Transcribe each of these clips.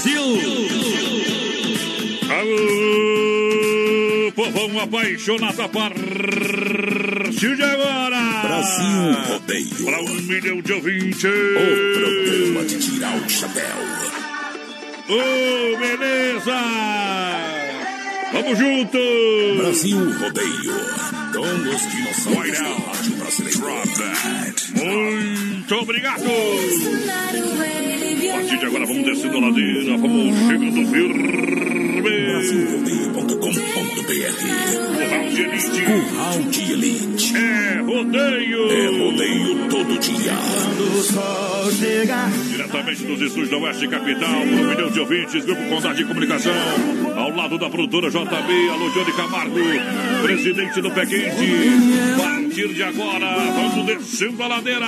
Brasil! Alô, povão apaixonado a partir de agora! Brasil Rodeio. Para um milhão de ouvintes! O programa de tirar o chapéu. Ô, beleza! Vamos junto! Brasil Rodeio. Com os dinossauros do rádio brasileiro. Muito obrigado! A partir de agora vamos descendo a ladeira, vamos chegando firme! Curral! Curral de Elite. É rodeio! É rodeio todo dia. Diretamente dos estúdios da Oeste Capital, um milhão de ouvintes, Grupo Condade de Comunicação, ao lado da produtora JB, alô Johnny Camargo, presidente do Pé Quente. A partir de agora, vamos descendo a ladeira.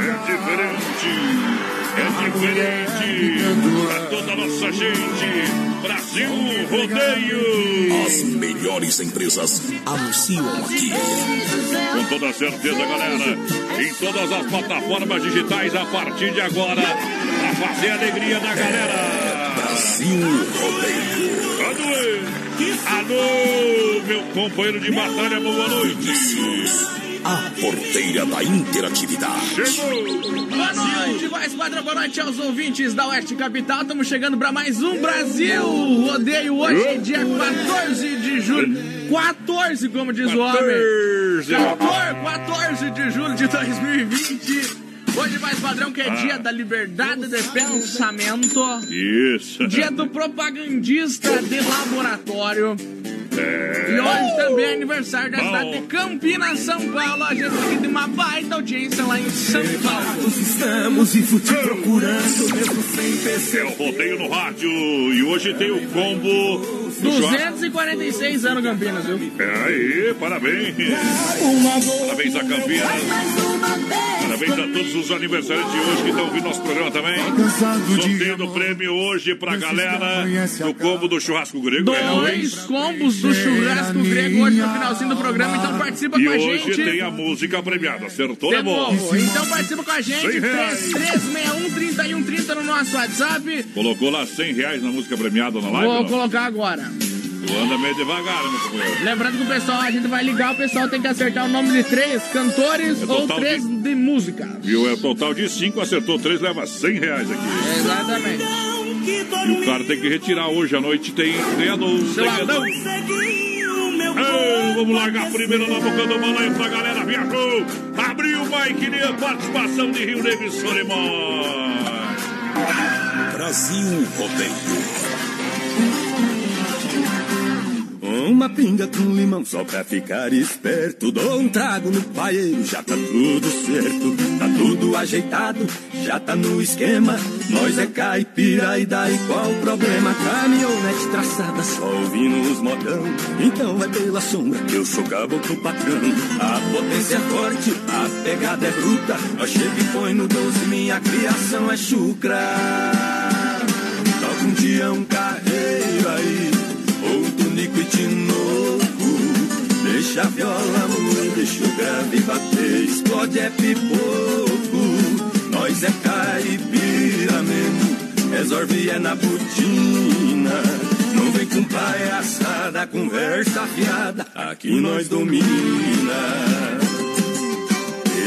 É diferente. É diferente para toda a nossa gente. Brasil Rodeio. As melhores empresas anunciam aqui. Com toda certeza, galera. Em todas as plataformas digitais a partir de agora. Pra fazer a alegria da galera. Brasil Rodeio. Alô, alô, meu companheiro de batalha, boa noite. A porteira da interatividade. Chegou. Boa noite, voz padrão, boa noite aos ouvintes da Oeste Capital. Estamos chegando para mais um Brasil Rodeio hoje, dia 14 de julho. 14, como diz o homem. 14, 14 de julho de 2020. Hoje mais padrão que é dia da liberdade de pensamento. Isso. Dia do propagandista de laboratório. É. E hoje também é aniversário da Bom. cidade de Campinas, São Paulo. A gente aqui tem uma baita audiência lá em São Paulo. Estamos e fute procurando, mesmo sem É perceber. o rodeio no rádio. E hoje tem o combo. Do churrasco. 246 anos Campinas, viu? É aí, parabéns. Parabéns a Campinas. Parabéns a todos os aniversariantes de hoje que estão ouvindo nosso programa também. Sorteio prêmio hoje pra galera do combo do churrasco grego. É Dois combos do churrasco grego hoje no finalzinho do programa, então participa E com a hoje gente. tem a música premiada. Acertou, De né, bom? Então participa com a gente, Cem reais. 3361-3130 no nosso WhatsApp. Colocou lá 100 reais na música premiada na live? Vou não? colocar agora. Tu anda meio devagar, meu companheiro. Lembrando que o pessoal, a gente vai ligar, o pessoal tem que acertar o nome de três cantores É ou três de- de música. Viu? É o total de 5, acertou 3, leva 100 reais aqui. Exatamente. E o cara tem que retirar hoje à noite, tem ganhador. Tem ganhador. Ei, vamos largar primeiro na boca do balão aí pra galera. Viajou, abriu o Mike Nia, participação de Rio Negro e Solimões. Brasil Rodeio. Uma pinga com limão só pra ficar esperto. Dou um trago no paeiro, já tá tudo certo. Tá tudo ajeitado, já tá no esquema. Nós é caipira e daí qual o problema? Caminhonete traçada, só ouvindo os modão. Então vai pela sombra que eu sou caboclo patrão. A potência é forte, a pegada é bruta. Nós chega e põe no 12, minha criação é chucra. Toca um dia um carreiro aí, e tinoco. Deixa a viola moer, deixa o grave bater, explode é pipoco. Nós é caipira mesmo, resolve é na botina. Não vem com palhaçada, conversa fiada, aqui nós domina.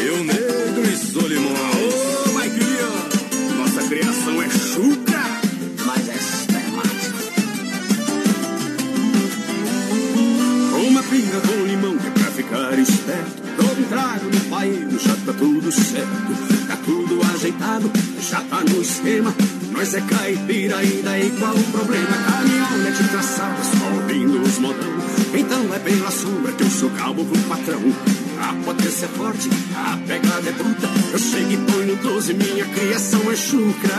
Eu negro e sou limão. Ô, Mike, nossa criação é chuca, mas é Pinga com limão que é pra ficar esperto. Dou um trago no paeiro, já tá tudo certo. Tá tudo ajeitado, já tá no esquema. Nós é caipira e daí qual o problema? Caminhonete traçada, só ouvindo os modão. Então é pela sombra que eu sou calmo pro patrão. A potência é forte, a pegada é bruta. Eu chego e no 12, minha criação é chucra.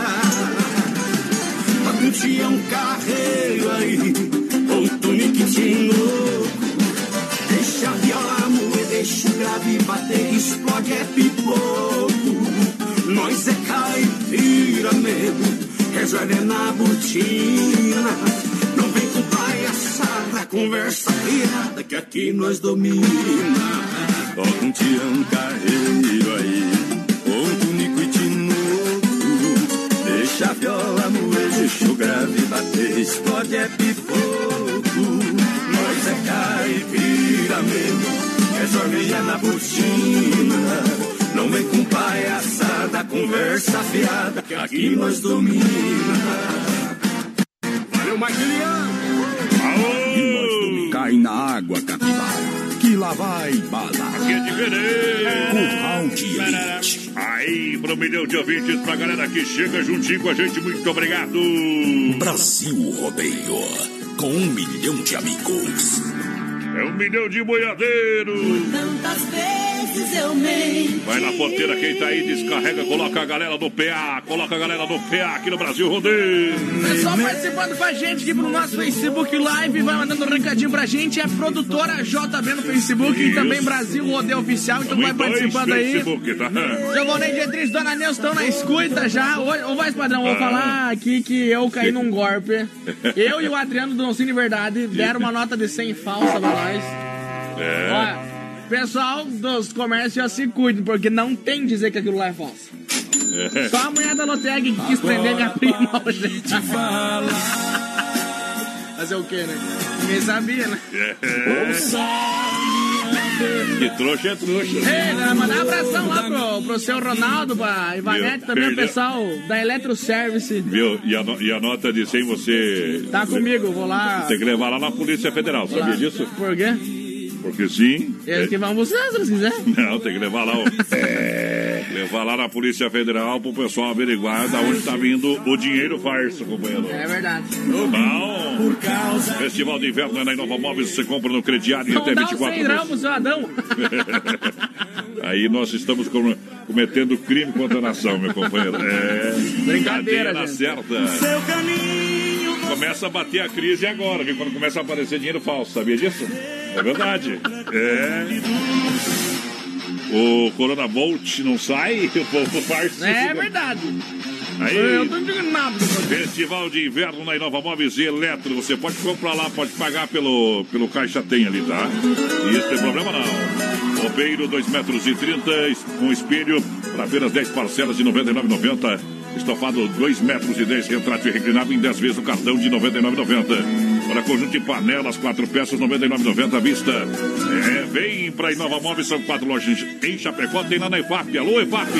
Pra dia um carreiro aí, outro niquitinho louco. Deixa a viola moer, deixa o grave bater, explode é pipoco. Nós é caipira é na botina. Não vem com palhaçada, conversa fiada, que aqui nós domina. Toca um tião carreiro aí, outro nico e tinoco. Deixa a viola moer, deixa o grave bater, explode é pipoco. Resolve é na botina. Não vem com palhaçada, conversa fiada, que aqui nós domina. Valeu, Maquiliano! Aô! Cai na água, capivara, que lá vai bala. Que é diferente! Curral de elite. Aí, pro milhão de ouvintes, pra galera que chega juntinho com a gente, muito obrigado! Brasil Rodeio, com um milhão de amigos. É um milhão de boiadeiros! Tantas vezes. Vai na porteira, quem tá aí, descarrega, coloca a galera do PA, coloca a galera do PA aqui no Brasil Rodeio! Pessoal participando com a gente aqui pro nosso Facebook Live, vai mandando um recadinho pra gente. É produtora JB no Facebook e Isso. também Brasil Rodeio Oficial, então vai Muito dois participando aí. Facebook, tá? Giovanni Dietrich, Dona Neuza estão na escuta já. Ô, voz padrão, vou Ah. falar aqui que eu caí num golpe. Eu e o Adriano do Doncini Verdade deram uma nota de 100 falsa pra nós. É. Olha, pessoal dos comércios já se cuidem, porque não tem dizer que aquilo lá é falso. É. Só a mulher da Loteg que quis prender minha prima hoje. Fazer o quê, né? Ninguém sabia, né? Que trouxa é trouxa. Ei, né, mandar um abração lá pro, pro seu Ronaldo, pra Ivanete, também o pessoal da Electroservice. Viu? E a, no- e a nota de 100 você. Tá comigo, vou lá. Tem que levar lá na Polícia Federal, vou lá. sabia disso? Por quê? Porque sim. Eles é- que vão buscar, se eles quiserem. Não, tem que levar lá. ó. Levar lá na Polícia Federal pro pessoal averiguar da onde tá vindo o dinheiro farso, companheiro. É verdade. Bom, Festival de Inverno é na Inova Móveis, você compra no crediário Não até dá um 24 100 meses. pro seu Adão. Aí nós estamos com- cometendo crime contra a nação, meu companheiro. É. Brincadeira, na gente. certa. Seu caminho, Começa a bater a crise agora, viu? Quando começa a aparecer dinheiro falso, sabia disso? É verdade. É. O Corona Volt não sai, o povo farso. É verdade. Aí. Eu tô indignado você. Festival de Inverno na Inova Móveis e Eletro. Você pode comprar lá, pode pagar pelo, pelo Caixa Tem ali, tá? E isso tem problema não. Roupeiro, 2 metros e 30, com espelho, para apenas 10 parcelas de R$ 99,90. Estofado, 2 metros e 10, retrato e reclinável em 10 vezes o cartão de R$ 99,90. Para conjunto de panelas, 4 peças, R$ 99,90 à vista. É, vem para Inova Móveis, são quatro lojas em Chapecó, tem lá na EFAP. Alô, EFAP!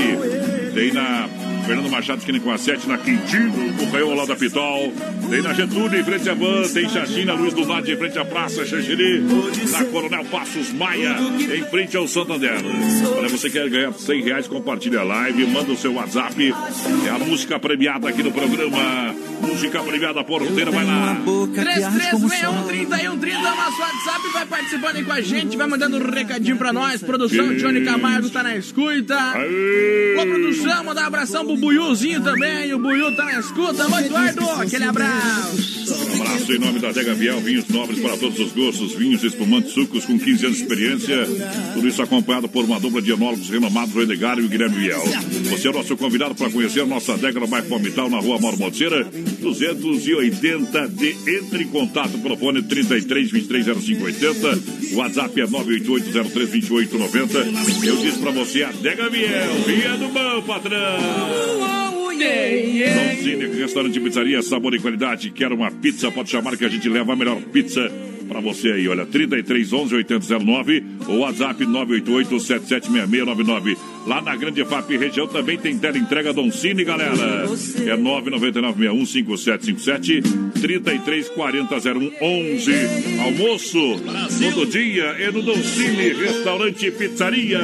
Tem na Fernando Machado, esquina com a 7, na Quintino, o Caiô ao lado da Pitol. Tem na Getúlio, em frente à Van, tem Xaxina, Luiz do Norte, em frente à Praça Xanxiri. Na Coronel Passos Maia, em frente ao Santander. Olha, você quer ganhar 100 reais, compartilha a live, manda o seu WhatsApp. É a música premiada aqui no programa. Música premiada porteira, vai lá. 3361 nosso WhatsApp, vai participando aí com a gente, vai mandando um recadinho pra nós. Produção, Johnny Camargo tá na escuta. Ô, produção, mandar um abração pro Buiuzinho também. O Buiu tá na escuta. Oi, Eduardo, aquele abraço. Um abraço em nome da Dega Viel, vinhos nobres para todos os gostos, vinhos espumantes, sucos com 15 anos de experiência. Tudo isso acompanhado por uma dupla de enólogos renomados, o Edgar e o Guilherme Viel. Você é nosso convidado para conhecer a nossa adega no bairro Palmital, na rua Mormoceira, 280 de entre em contato pelo fone 33 23 0580. O WhatsApp é 988 03 2890. Eu disse para você, adega Viel, vinha do bom, patrão. Donzini, restaurante pizzaria, sabor e qualidade. Quer uma pizza? Pode chamar que a gente leva a melhor pizza pra você aí. Olha, 33 11 8009 ou WhatsApp 988 776699. Lá na Grande FAP região também tem tela entrega Doncini, galera. É 999615757 33400111. Almoço todo dia é no Doncini, restaurante e pizzaria.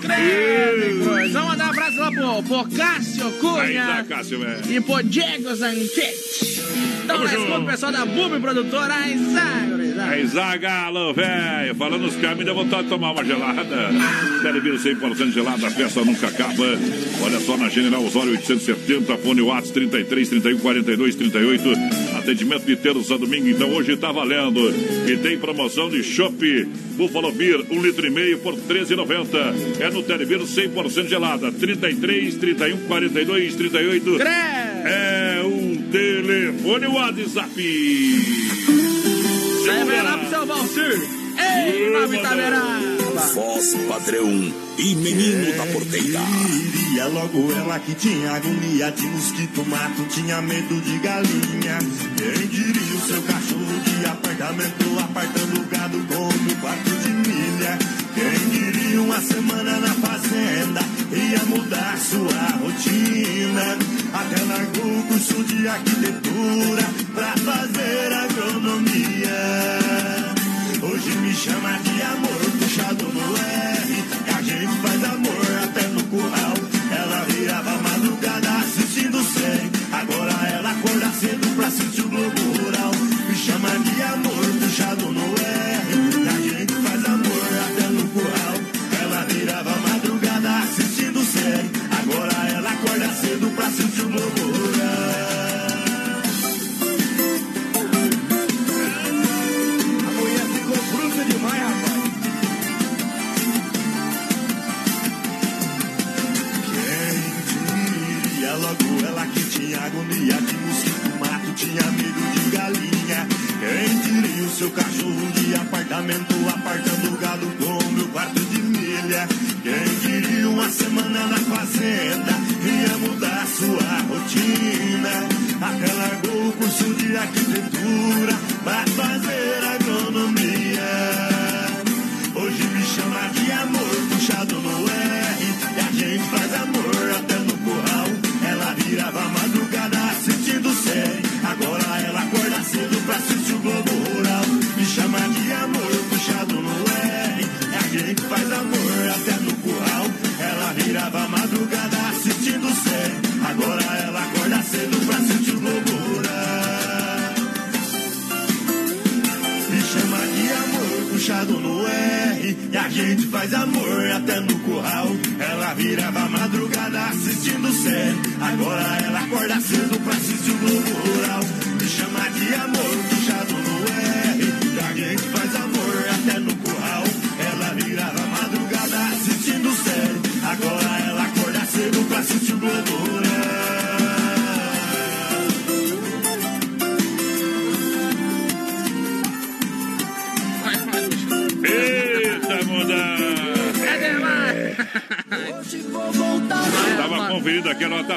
Cruz. Vamos mandar um abraço lá pro, pro Cássio Aí Cunha tá, Cássio, velho. e pro Diego Zanchetti. Então, nós o pessoal da Bube Produtora. Ai, Zagro, Aí, Zagalo, velho. Falando nos caminhos, dá vontade de tomar uma gelada. Televiro 100% gelada, a festa nunca acaba. Olha só na General Osório 870, fone Watts 33 31 42 38. Atendimento de terça a domingo, então hoje tá valendo. E tem promoção de chopp Buffalo Beer, 1 litro e meio por 13,90. É no Televiro 100% gelada, 33 31 42 38. Creme. É um telefone WhatsApp. Vai lá pro seu Valsir. Ei, Nova Itaberaba. Voz padrão e menino da porteira. Iria logo ela que tinha agonia de mosquito, mato, tinha medo de galinha. Quem diria o seu cachorro de apartamento, apartando gado como quarto de milha. Quem diria uma semana na fazenda, ia mudar sua rotina. Até largou o curso de arquitetura pra fazer agronomia. Hoje me chama de amor, puxado apartamento, apartando gado com meu quarto de milha. Quem diria uma semana na fazenda, ia mudar sua Agora ela acorda cedo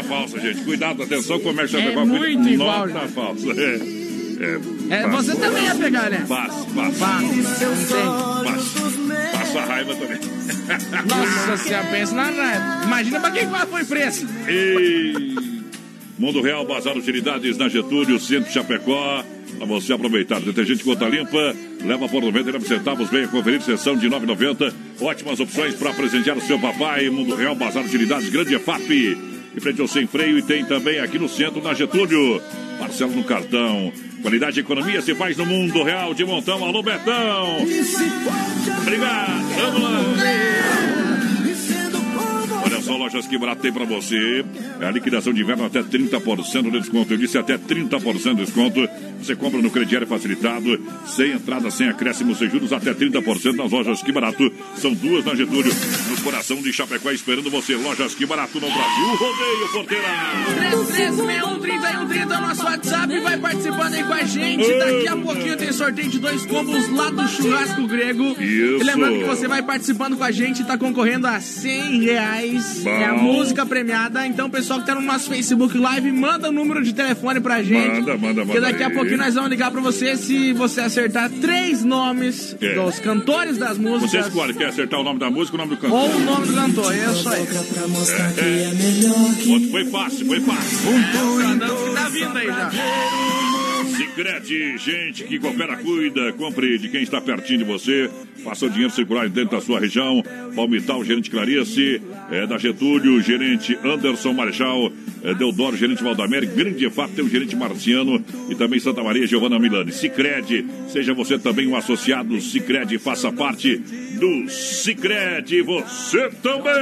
nota falsa, gente. Cuidado, atenção, comércio É adequado. muito igual, Nota falsa. É. É, É, você também ia pegar, né? Passa, passa. Passa. Passa, passa a raiva também. Nossa senhora, pensa na raiva. Imagina pra quem qual foi preço. E... Mundo Real, Bazar Utilidades na Getúlio, Centro Chapecó. Pra você aproveitar. Detergente Gota Limpa, leva por 99 centavos, venha conferir sessão de 9,90. Ótimas opções para presentear o seu papai. Mundo Real, Bazar Utilidades, Grande EFAP. Em frente ao Sem Freio, e tem também aqui no centro, na Getúlio. Parcela no cartão. Qualidade de economia se faz no mundo real de montão. Alô, Betão! Obrigado, vamos lá! Olha só, lojas que barato tem pra você. É a liquidação de inverno até 30% de desconto. Eu disse até 30% de desconto. Você compra no crediário facilitado, sem entrada, sem acréscimos, sem juros, até 30% nas lojas que barato. São duas na Getúlio, coração de Chapecó, esperando você. Lojas que barato no Brasil. Rodeio, porteira. 3361 é o nosso WhatsApp. Vai participando aí com a gente. Daqui a pouquinho tem sorteio de dois combos lá do Churrasco Grego. Isso. E lembrando que você vai participando com a gente e tá concorrendo a 100 reais. Bom. É a música premiada. Então, pessoal que tá no nosso Facebook Live, manda o número de telefone pra gente. Manda, manda, manda daqui a aí. pouquinho nós vamos ligar pra você se você acertar três nomes É. dos cantores das Você músicas. escolhe, quer acertar o nome da música o nome do cantor? Ou o nome do cantor, é isso aí. Outro Foi fácil, foi fácil. Tá vindo aí já. Sicredi, gente que coopera, cuida, compre de quem está pertinho de você, faça o dinheiro circular dentro da sua região. Palmital, gerente Clarice, é, da Getúlio, gerente Anderson Marechal, é, Deodoro, gerente Valdamere, grande fato tem o gerente Marciano e também Santa Maria Giovanna Milani. Sicredi, seja você também um associado Sicredi, faça parte do Sicredi, você também.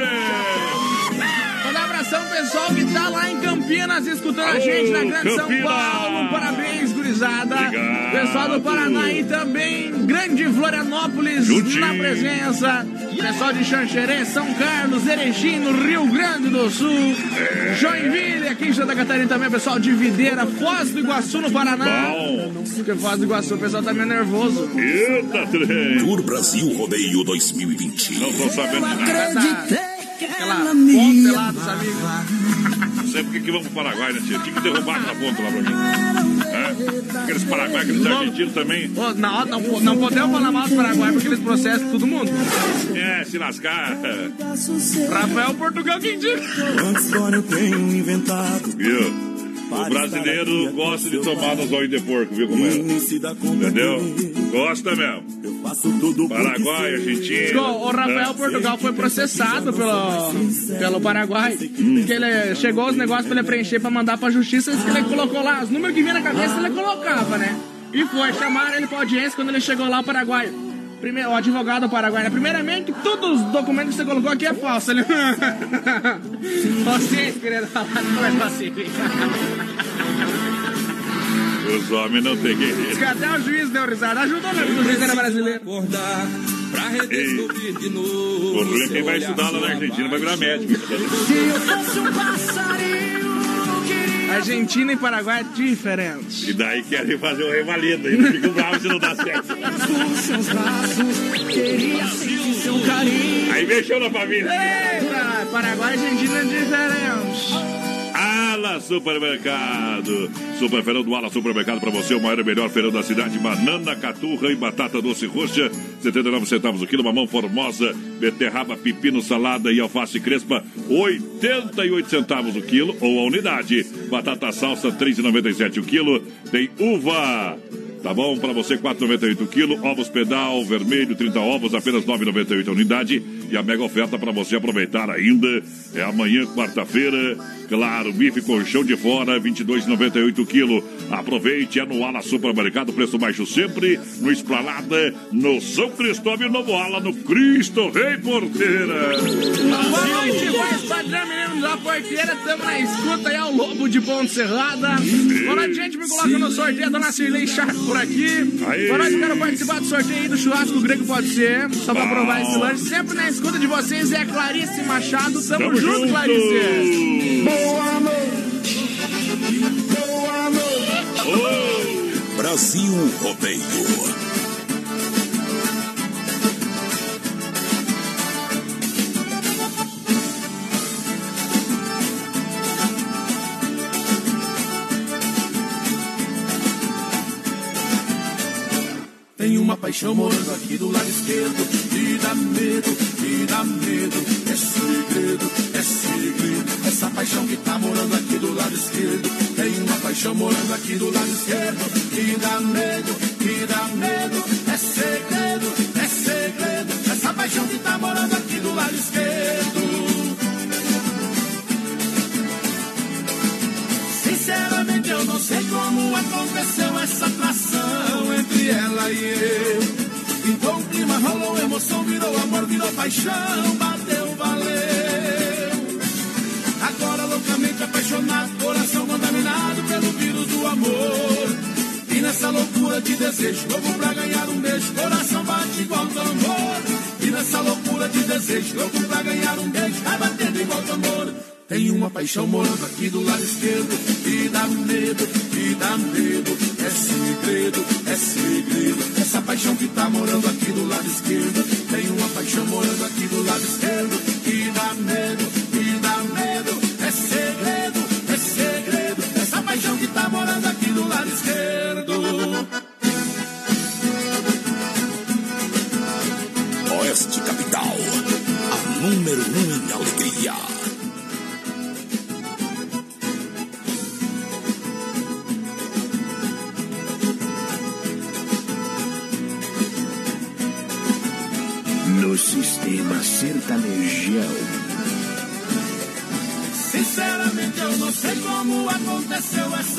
Manda um abração pessoal que tá lá em Campinas escutando a gente na Grande São Campinas! Paulo. Parabéns, gurizada. Obrigado. Pessoal do Paraná e também Grande Florianópolis Juntinho. na presença. Pessoal de Xanxerê, São Carlos, Erechim, no Rio Grande do Sul. É. Joinville, aqui em Santa Catarina também, pessoal de Videira, Foz do Iguaçu no Paraná. Bom, Porque Foz do Iguaçu o pessoal tá meio nervoso. eita trem. Tour Brasil Rodeio 2020. Não tô sabendo nada. Aquela ponte lá dos amigos. Não sei por que que vamos pro Paraguai, né, tia? Tinha que derrubar aquela ponta lá pra mim. É? Aqueles Paraguai, aqueles argentinos também. Ô, não, não, não podemos falar mal do Paraguai porque eles processam todo mundo. É, se lascar. Rafael Portugal quem diz. Agora eu tenho inventado. Viu? O brasileiro gosta de tomar no zóio de porco, viu como é? Entendeu? Gosta mesmo. Eu faço tudo porque Paraguai. Argentina. O Rafael né? Portugal foi processado pelo, pelo Paraguai. Hum. Porque ele chegou os negócios pra ele preencher pra mandar pra justiça. Que ele colocou lá, os números que vinha na cabeça ele colocava, né? E foi, chamaram ele pra audiência quando ele chegou lá o Paraguai. Primeiro, o advogado do Paraguai, né? Primeiramente, todos os documentos que você colocou aqui é falso. Ele... Vocês querendo falar, não é assim. Os homens não tem Diz guerreiro. que até o juiz deu risada. Ajudou mesmo, o juiz era brasileiro. acordar pra Ei, redescobrir de novo. O ruim é quem vai estudar lá na Argentina vai virar médico. Se eu fosse um passarinho, Argentina e Paraguai é diferente. E daí querem fazer o revalido. E não fica bravo se não dá certo. Aí mexeu na família. Eita, Paraguai e Argentina é diferente. Ala Supermercado. Super Feirão do Ala Supermercado para você, o maior e melhor feirão da cidade. Banana, caturra e batata doce roxa, 79 centavos o quilo. Mamão formosa, beterraba, pepino, salada e alface crespa, 88 centavos o quilo ou a unidade. Batata salsa, 3,97 o quilo. Tem uva. Tá bom? Para você, 4,98 o quilo. Ovos pedal, vermelho, 30 ovos, apenas 9,98 a unidade. E a mega oferta para você aproveitar ainda é amanhã, quarta-feira. Claro, bife colchão de fora, 22,98 o quilo. Aproveite, é no Ala Supermercado, preço baixo sempre. No Esplanada, no São Cristóvão e Novo Ala, no Cristo Rei Porteira. Boa noite, voz padrão, menino da porteira. Tamo na escuta aí, ao Lobo de Ponte Serrada. Boa noite, gente. Me coloca no sorteio. Dona Cirlei Chaco por aqui. Aí. Boa noite, quero participar do sorteio aí do churrasco grego, pode ser. Só pra provar esse lanche. Sempre na escuta de vocês é Clarice Machado. Tamo, Tamo junto, junto. Clarice. Boa. Brasil Rodeio. Tem uma paixão morando aqui do lado esquerdo. Me dá medo, me dá medo. É segredo essa paixão que tá morando aqui do lado esquerdo. Tem uma paixão morando aqui do lado esquerdo. Que dá medo, que dá medo. É segredo, é segredo. Essa paixão que tá morando aqui do lado esquerdo. Sinceramente, eu não sei como aconteceu essa atração entre ela e eu. Então o clima rolou, emoção virou amor, virou paixão. Apaixonado, coração contaminado pelo vírus do amor. E nessa loucura de desejo, louco pra ganhar um beijo, coração bate igual tambor. E nessa loucura de desejo, louco pra ganhar um beijo, vai batendo igual tambor. Tem uma paixão morando aqui do lado esquerdo e dá medo, e dá medo. É segredo, é segredo. Essa paixão que tá morando aqui do lado esquerdo. Tem uma paixão morando aqui do lado esquerdo aconteceu essa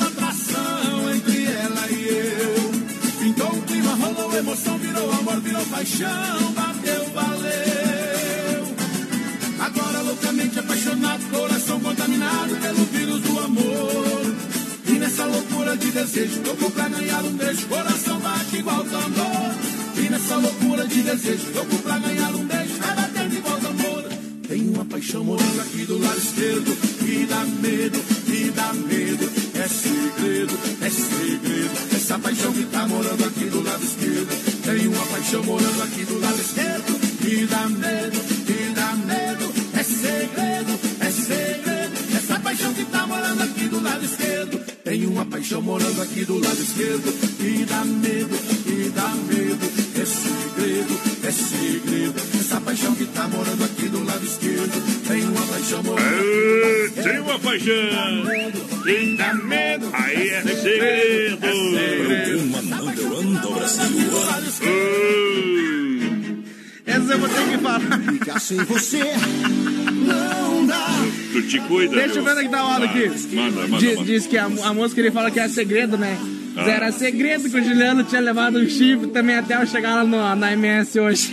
te cuida. Deixa eu ver é tá o áudio aqui. Manda, manda, Diz, manda. diz que a, a música ele fala que é segredo, né? Ah. Era segredo que o Juliano tinha levado um chifre também até eu chegar lá no, na MS hoje.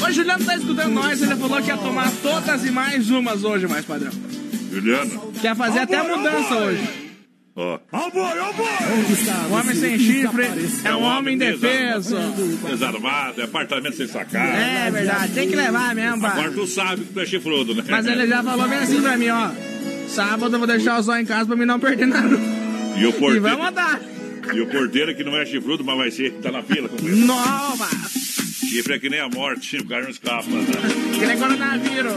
O Juliano tá escutando nós, ele falou que ia tomar todas e mais umas hoje, mais padrão. Juliano, Quer fazer até a mudança hoje. Ó. Onde está O homem você sem que chifre é um homem indefeso. Desarmado, é apartamento sem sacar. É verdade, tem que levar mesmo, Agora pá. tu sabe que tu é chifrudo, né? Mas ele já falou bem assim pra mim, ó. Sábado eu vou deixar o zóio em casa pra mim não perder nada. E o E porteiro, vamos andar. e o porteiro que não é chifrudo, mas vai ser, tá na fila. Nova! Chifre é que nem a morte, o cara não escapa. Né? Que nem coronavírus.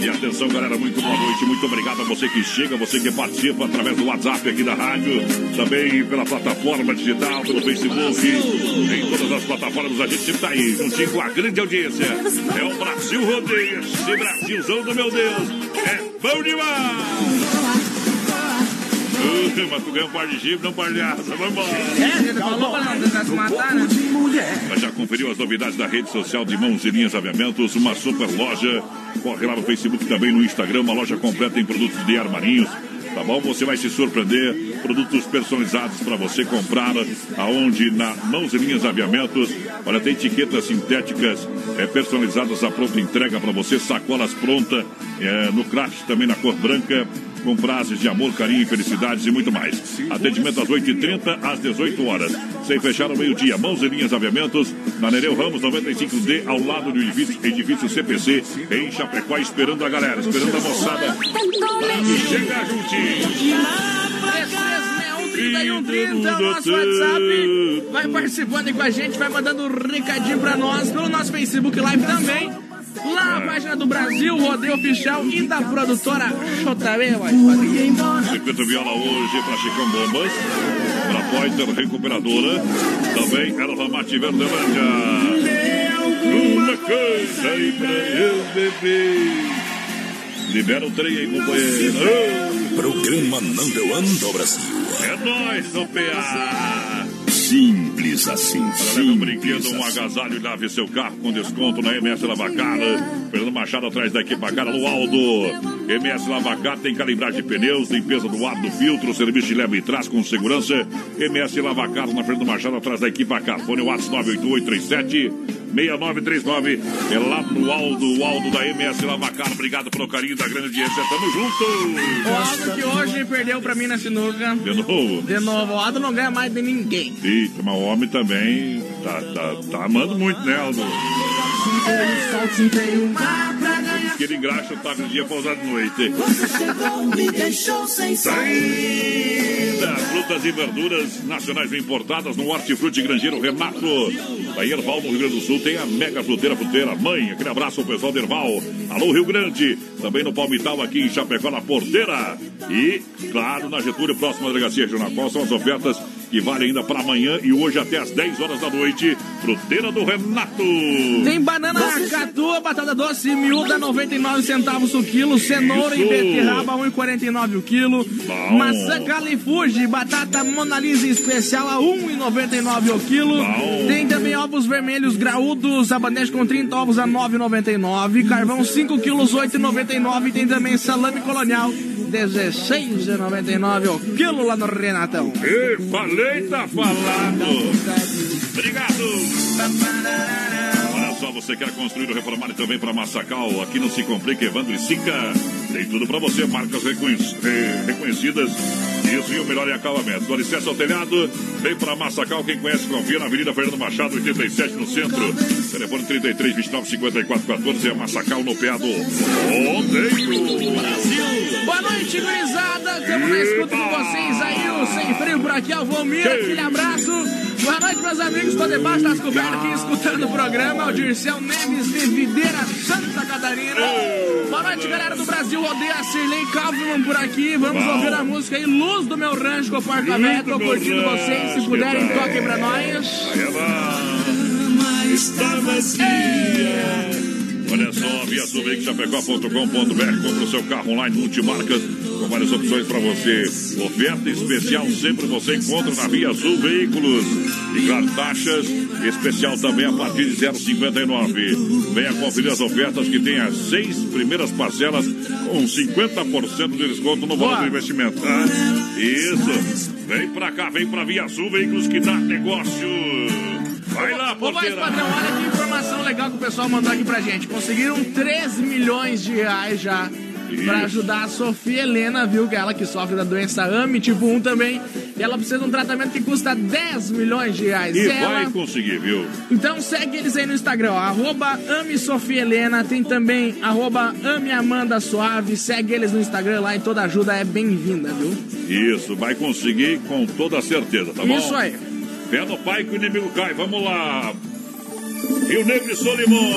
E atenção, galera, muito boa noite. Muito obrigado a você que chega, você que participa através do WhatsApp aqui da rádio, também pela plataforma digital, pelo Facebook, em todas as plataformas. A gente sempre tá aí, juntinho com a grande audiência. É o Brasil Rodeio, esse Brasilzão do meu Deus. É bom demais! Mas tu ganha um par de chifre, não um par de asa. Vamos embora. É, ele falou pra não tentar se matar, né? Mas já conferiu as novidades da rede social de Mãos e Linhas Aviamentos, uma super loja. Corre lá no Facebook também no Instagram, uma loja completa em produtos de armarinhos. Tá bom? Você vai se surpreender. Produtos personalizados para você comprar. Aonde? Na Mãos e Linhas Aviamentos. Olha, tem etiquetas sintéticas é, personalizadas à pronta entrega para você. Sacolas pronta é, no craft também na cor branca com frases de amor, carinho, felicidades e muito mais. Atendimento às 8h30 às 18 horas. Sem fechar ao meio-dia. Mãos e linhas aviamentos na Nereu Ramos 95D, ao lado do edifício, edifício CPC, em Chapecó, esperando a galera, esperando a moçada. Pra chegar juntinho. 3130 é nosso WhatsApp. Vai participando aí com a gente, vai mandando um recadinho pra nós pelo nosso Facebook Live também. Lá na página do Brasil, Rodeio Oficial e da produtora JB, mas Circuito Viola hoje para Chicão Bombas, para Poiter Recuperadora, também Erva Mate Verdelândia. Uma coisa aí pra eu beber. Libera o trem aí, companheiro. Programa Number One do Brasil. É nóis, no PA. Simples assim, Leve um brinquedo, um agasalho e lave seu carro com desconto na MS Lavacar. Fernando Machado atrás da equipe Bacara, Lualdo. MS Lavacar tem calibragem de pneus, limpeza do ar do filtro, serviço de leva e traz com segurança. MS Lavacar na Fernando Machado atrás da equipe Bacar. Fone WhatsApp 98837 6939. É lá no Aldo, o Aldo da MS Lavacar. Obrigado pelo carinho da grande audiência. Tamo junto. O Aldo que hoje perdeu pra mim na sinuca. De novo. De novo, o Aldo não ganha mais de ninguém. Eita, mas o homem também tá, tá, tá amando muito, né, Aldo? Que ele engraxa o taco de dia usar de noite. Saída! Frutas e verduras nacionais bem importadas no Hortifruti Grangeiro Renato. Da Erval, no Rio Grande do Sul, tem a mega fruteira fruteira. Mãe, aquele abraço ao pessoal do Erval. Alô, Rio Grande. Também no Palmital, aqui em Chapecó, na Porteira. E, claro, na Getúlio, próxima delegacia regional. Quais são as ofertas que valem ainda para amanhã e hoje até às 10 horas da noite? Fruteira do Renato. Tem banana catua, batata doce, miúda, 99 centavos o quilo. Cenoura Isso. e beterraba, 1,49 o quilo. Bom. Maçã califuge, batata Mona Lisa especial a 1,99 o quilo. Bom. Tem também ovos vermelhos graúdos, abanete com 30 ovos a 9,99. Carvão 5 quilos, 8,99. Tem também salame colonial, 16,99 o quilo lá no Renatão. E falei, tá falado. Obrigado. Olha só, você quer construir ou reformar e também para Massacal? Aqui não se complica, Evandro e Sica. Tem tudo para você, marcas reconhec- reconhecidas. Isso e o melhor em acabamento. Do alicerce ao telhado, vem para Massacal. Quem conhece, confia na Avenida Fernando Machado, 87 no centro. Telefone 33 29 54 14 é Massacal no pé do Rodeio. Brasil. Boa noite, gurizada. Estamos na escuta de vocês aí, o Sem Frio por aqui, é o Valmir, aquele abraço. Boa noite, meus amigos. Estou debaixo das cobertas aqui escutando o programa. O Dirceu Neves de Videira, Santa Catarina. Boa noite, galera do Brasil. Rodeia a Cirlei Kaufman por aqui. Vamos Bom. ouvir a música aí, Luz do Meu Rancho com o Porca-Véia. Tô curtindo vocês. Se puderem, toquem pra nós. Aí vazia. Olha só, via Chapecó.com.br compra o seu carro online multimarcas com várias opções para você. Oferta especial sempre você encontra na Via Sul Veículos. E claro, taxas especial também a partir de 0,59. Venha conferir as ofertas que tem as seis primeiras parcelas com 50% de desconto no valor do investimento. tá? Isso. Vem pra cá, vem pra Via Sul Veículos que dá negócio. Vai lá, Ô, mais padrão, olha que informação legal que o pessoal mandou aqui pra gente. Conseguiram 3 milhões de reais já pra Isso. ajudar a Sofia Helena, viu? Que é ela que sofre da doença AME tipo 1 também. E ela precisa de um tratamento que custa 10 milhões de reais. E ela... vai conseguir, viu? Então segue eles aí no Instagram, ó, arroba Ame Sofia Helena, tem também arroba Ame Amanda Suave, segue eles no Instagram lá e toda ajuda é bem-vinda, viu? Isso, vai conseguir com toda certeza, tá bom? Isso aí. Fé no pai que o inimigo cai, vamos lá. Rio Negro e Solimão.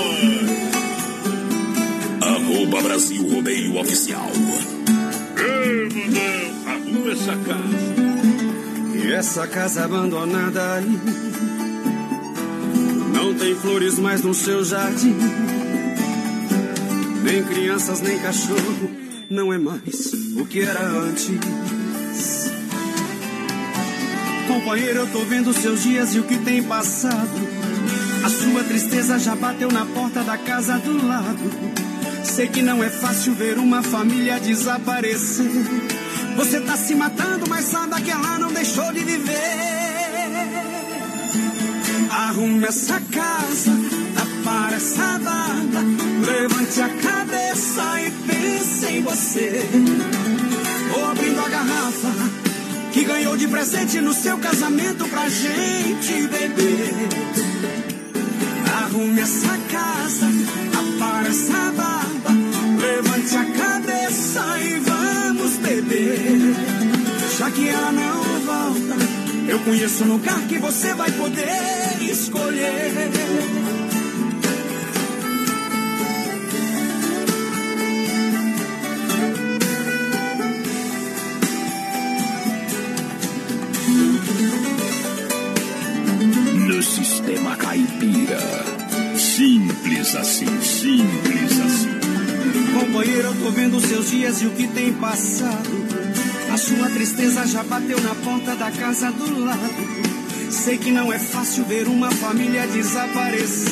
Arroba Brasil Rodeio Oficial. Ei, Mundão, arruma essa casa. E essa casa abandonada aí Não tem flores mais no seu jardim Nem crianças, nem cachorro Não é mais o que era antes Companheiro, eu tô vendo seus dias e o que tem passado A sua tristeza já bateu na porta da casa do lado Sei que não é fácil ver uma família desaparecer. Você tá se matando, mas saiba que ela não deixou de viver. Arrume essa casa, tapar essa barba. Levante a cabeça e pense em você. Ou abrindo a garrafa que ganhou de presente no seu casamento pra gente beber. Arrume essa casa, apare essa barba, levante a cabeça e vamos beber. Já que ela não volta, eu conheço um lugar que você vai poder escolher. Sistema caipira. Simples assim, simples assim. Companheiro, eu tô vendo seus dias e o que tem passado. A sua tristeza já bateu na porta da casa do lado. Sei que não é fácil ver uma família desaparecer.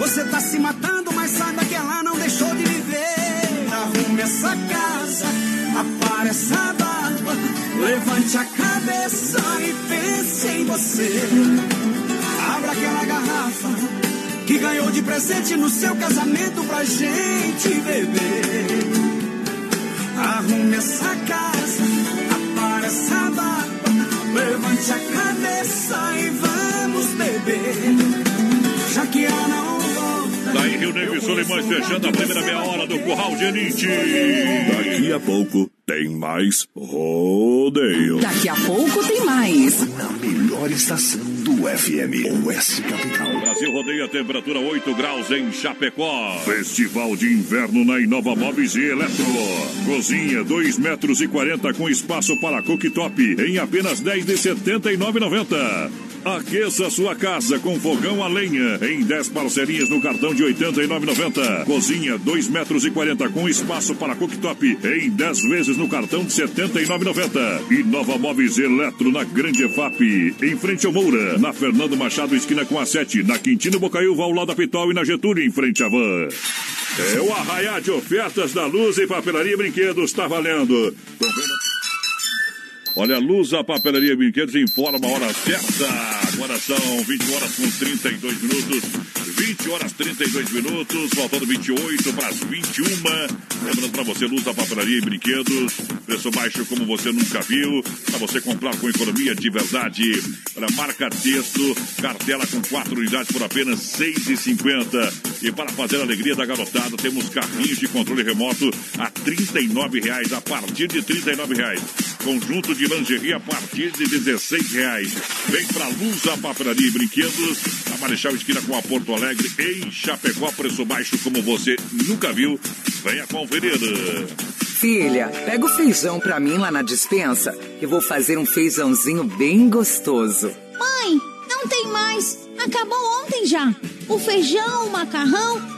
Você tá se matando, mas saiba que ela não deixou de viver. Arrume essa casa, apare essa barba. Levante a cabeça e pense em você. Abra aquela garrafa que ganhou de presente no seu casamento pra gente beber. Arrume essa casa, apare essa barba. Levante a cabeça e vamos beber. Já que ela não volta. Tá aí Rio Negro e Solimões fechando a primeira meia hora do Curral de Elite. Daqui a pouco tem mais rodeio. Daqui a pouco tem mais. Na melhor estação do FM, Oeste Capital. Brasil rodeia temperatura 8 graus em Chapecó. Festival de inverno na Inova Móveis e Eletro. Cozinha 2 metros e 40 com espaço para cooktop em apenas 10 de 79,90. Aqueça sua casa com fogão a lenha em 10 parcelinhas no cartão de 89,90. Cozinha 2 metros e 40 com espaço para cooktop em 10 vezes no cartão de 79,90. E Nova Móveis Eletro na Grande EFAP, em frente ao Moura, na Fernando Machado esquina com a 7, na Quintino Bocaiúva ao lado da Pitol e na Getúlio em frente à Van. É o arraiar de ofertas da Luz e Papelaria Brinquedos está valendo. Olha, a Luz, a Papelaria Brinquedos informa a hora certa. Agora são 20 horas com 32 minutos. 20 horas 32 minutos, faltando 28 para as 21. Lembrando para você, Luz, a Papelaria e Brinquedos. Preço baixo como você nunca viu. Para você comprar com economia de verdade. Para marca texto, cartela com 4 unidades por apenas R$ 6,50. E para fazer a alegria da garotada, temos carrinhos de controle remoto a R$ 39,00. A partir de R$ 39,00. Conjunto de lingerie a partir de R$ 16,00. Vem para Luz, a Papelaria e Brinquedos. A Marechal Esquina com a Porto Alegre em Chapecó. Preço baixo como você nunca viu. Venha conferir. Filha, pega o feijão pra mim lá na dispensa, que vou fazer um feijãozinho bem gostoso. Mãe, não tem mais. Acabou ontem já. O feijão, o macarrão,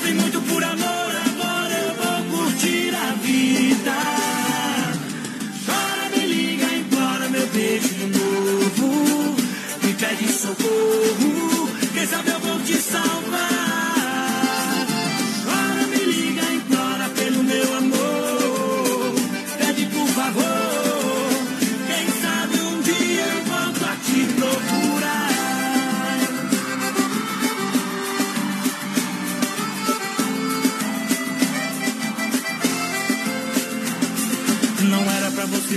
sofri muito por amor, agora eu vou curtir a vida. Chora, me liga, implora meu beijo de novo. Me pede socorro, quem sabe eu vou te salvar.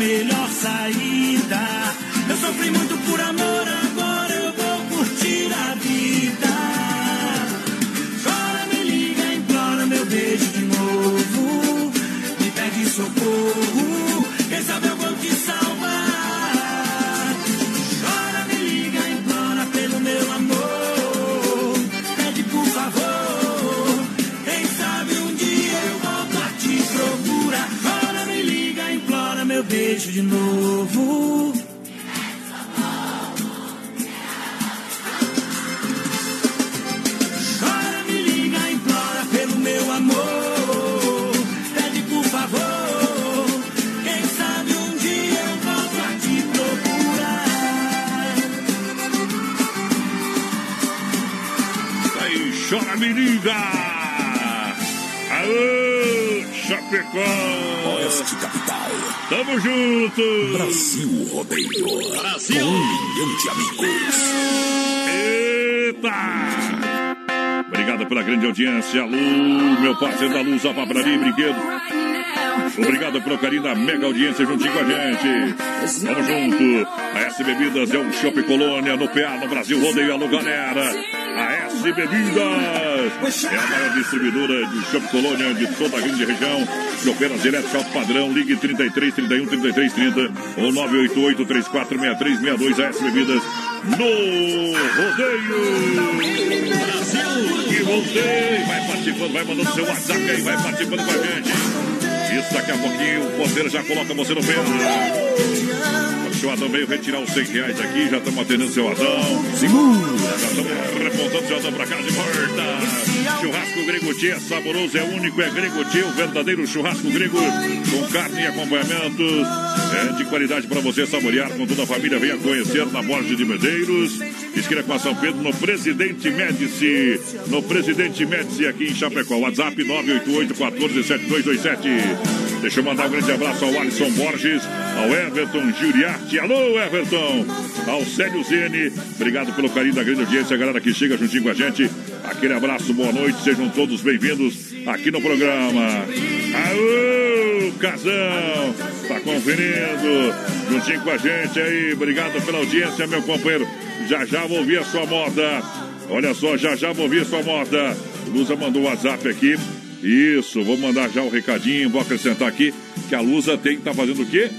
melhor saída. Eu sofri muito por amor, agora eu vou curtir a vida. Liga! Aô, Chapecó! Oeste Capital. Tamo junto! Brasil Rodeio. Brasil. Com um milhão de amigos. Eita! Obrigado pela grande audiência, Lu, meu parceiro da Luz, a Papraria e Brinquedo. Obrigado pelo carinho da mega audiência juntinho com a gente. Tamo junto. A S Bebidas é um Shopping Colônia no PA, no Brasil Rodeio. Alô, galera. A S Bebidas é a maior distribuidora de Shopping Colônia de toda a grande região. Chopeiras elétricas alto padrão. Ligue 33 31 33 30 ou 988 34 63 62. A S Bebidas no Rodeio. Brasil e Rodeio. Vai participando, vai mandando seu WhatsApp aí, vai participando com a gente. Isso daqui a pouquinho o poder já coloca você no pé. Deixa o Adão veio retirar os 100 reais aqui, já estamos atendendo seu Adão. Segura! Já estamos repontando seu Adão pra casa e volta. Churrasco Grego Tia, saboroso, é único, é Grego Tia, o verdadeiro churrasco grego com carne e acompanhamentos. É de qualidade para você saborear com toda a família. Venha conhecer na Borges de Medeiros. Esquina com a São Pedro, no Presidente Médici. No Presidente Médici, aqui em Chapecó. WhatsApp 988 14 7227. Deixa eu mandar um grande abraço ao Alisson Borges, ao Everton Giuriardi. Alô, Everton! Ao Célio Zene. Obrigado pelo carinho da grande audiência, a galera que chega juntinho com a gente. Aquele abraço, boa noite, sejam todos bem-vindos aqui no programa. Aô, Casão! Tá conferindo, juntinho com a gente aí. Obrigado pela audiência, meu companheiro. Já já vou ouvir a sua moda. Olha só, já já vou ouvir a sua moda. Lusa mandou o WhatsApp aqui. Isso, vou mandar já o recadinho, vou acrescentar aqui que a Lusa tem, tá fazendo o quê?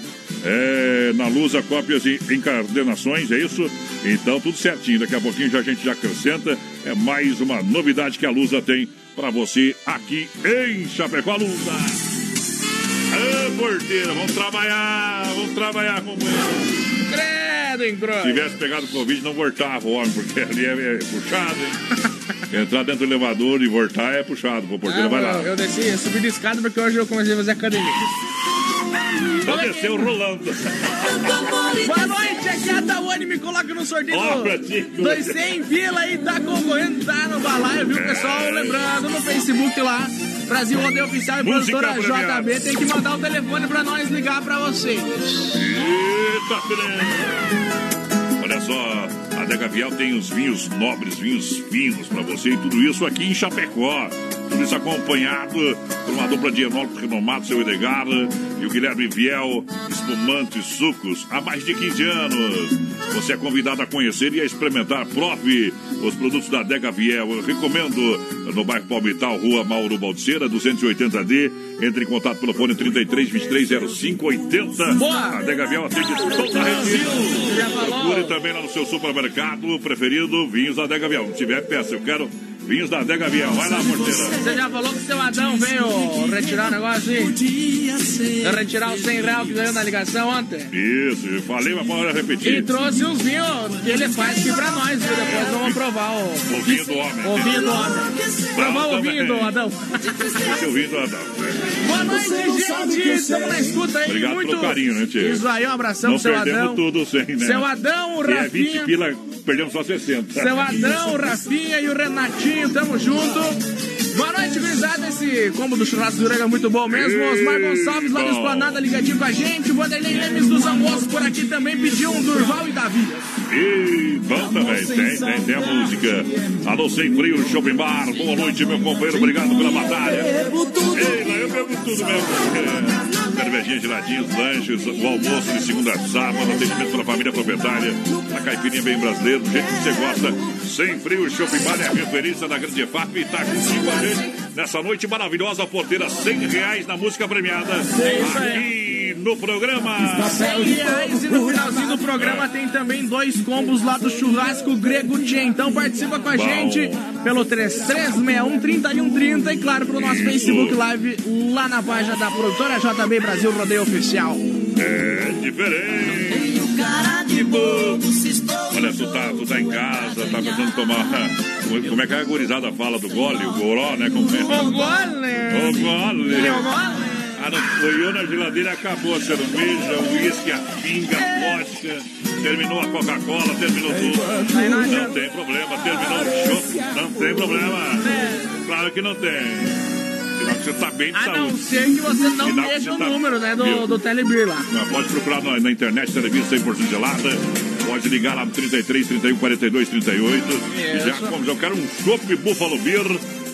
É, na Lusa cópias e encadernações, é isso? Então tudo certinho, daqui a pouquinho já a gente já acrescenta. É mais uma novidade que a Lusa tem para você aqui em Chapecó Lusa. Ô, porteira, vamos trabalhar, vamos trabalhar com ele. Credo, hein, Se tivesse pegado Covid, não voltava o homem, porque ali é, é puxado, hein? Entrar dentro do elevador e voltar é puxado. Pô, porteiro, Ah, vai lá. eu, desci, eu subi de escada porque hoje eu comecei a fazer academia. Então desceu rolando. Boa noite, aqui é a Tawane, me coloca no sorteio Ó, do Bratinho. 200 Vila aí, tá concorrendo, tá no balaio, viu, pessoal? Lembrando, no Facebook lá, Brasil Rodeio Oficial e Música produtora. JB, tem que mandar o telefone pra nós ligar pra vocês. Eita, trem. Olha só, a Dega Vial tem os vinhos nobres, vinhos finos pra você e tudo isso aqui em Chapecó. Tudo isso acompanhado por uma dupla de enólogos renomados, seu Edgar e o Guilherme Viel, espumantes, sucos, há mais de 15 anos. Você é convidado a conhecer e a experimentar. Prove os produtos da Dega Viel. Eu recomendo no bairro Palmital, Rua Mauro Baldiceira, 280D. Entre em contato pelo fone 33 23 05 80. Boa! A Dega Viel atende toda a região. Procure também lá no seu supermercado preferido vinhos da Dega Viel. Se tiver peça, eu quero vinhos da Dega Viel. Vai lá, porteira. Você já falou que o seu Adão veio retirar o negócio aí? Veio retirar os 100 reais que ganhou na ligação ontem? Isso, eu falei, mas pode E repetir. trouxe uns vinhos que ele faz aqui pra nós, viu? Depois vamos provar o, O vinho do homem. o vinho do homem. Provar o vinho do Adão. Esse é o vinho do Adão. Boa noite, gente. Estamos na escuta aí. Obrigado Muito... pelo carinho, né, tio? Isso aí, um abração Não pro seu perdemos Adão. tudo sem, né? Seu Adão, o Se é 20 Rafinha. pila, perdemos só 60. Seu Adão, o Rafinha e o Renatinho, tamo junto. Boa noite, gurizada. Esse combo do churrasco do Grego é muito bom mesmo. Osmar Gonçalves lá do Esplanada ligadinho com a gente. O Vanderlei Lemes dos Almoços por aqui também pediu um Durval e Davi. E bom também, tem, tem, tem a música. Alô, Sem Frio, Shopping Bar. Boa noite, meu companheiro. Obrigado pela batalha. Ei, lá eu bebo tudo mesmo. É, Cervejinha, geladinhos, lanches, o almoço de segunda a sábado, atendimento para a família proprietária. A caipirinha bem brasileira, do jeito que você gosta. Sem Frio, Shopping Bar é a referência da Grande FAP e tá contigo a gente nessa noite maravilhosa. Porteira, 100 reais na música premiada. Aqui no programa. 100 reais e no finalzinho do programa tem também dois combos lá do churrasco grego Tchê. Então participa com a Bom. gente pelo 3361 3130 e claro pro nosso Isso. Facebook Live lá na página da produtora JB Brasil Rodeio Oficial. É diferente. Olha, tu tá, tu tá em casa, tá pensando tomar. Como é que a gurizada fala do gole, o goró, né? Como é? O gole. O gole. O gole. Ah, não, foi na geladeira acabou a cerveja, o uísque, a pinga, a vodka, terminou a Coca-Cola, terminou tudo. Aí não Não tem problema, terminou o show, não tem problema. Claro que não tem. Sinal que você tá bem de A não saúde. ser que você não Sinal que deixe o tá- número, né, Viu? do, do Telebir lá. Não, Pode procurar na, na internet, televisão 100% gelada. Pode ligar lá no 33, 31, 42, 38. E já, Isso. como eu quero um chopp Buffalo Beer.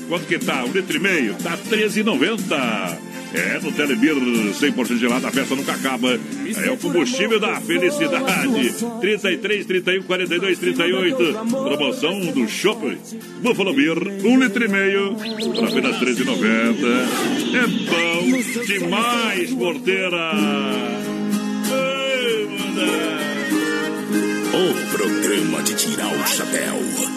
Quanto que tá? Um litro e meio? Tá 13,90. É, no Telebir 100% gelada, a festa nunca acaba. É o combustível da felicidade. 33, 31, 42, 38. Promoção do Chopp Buffalo Beer, um litro e meio, por apenas 13,90. É bom demais, porteira. Ei, manda. De tirar o chapéu.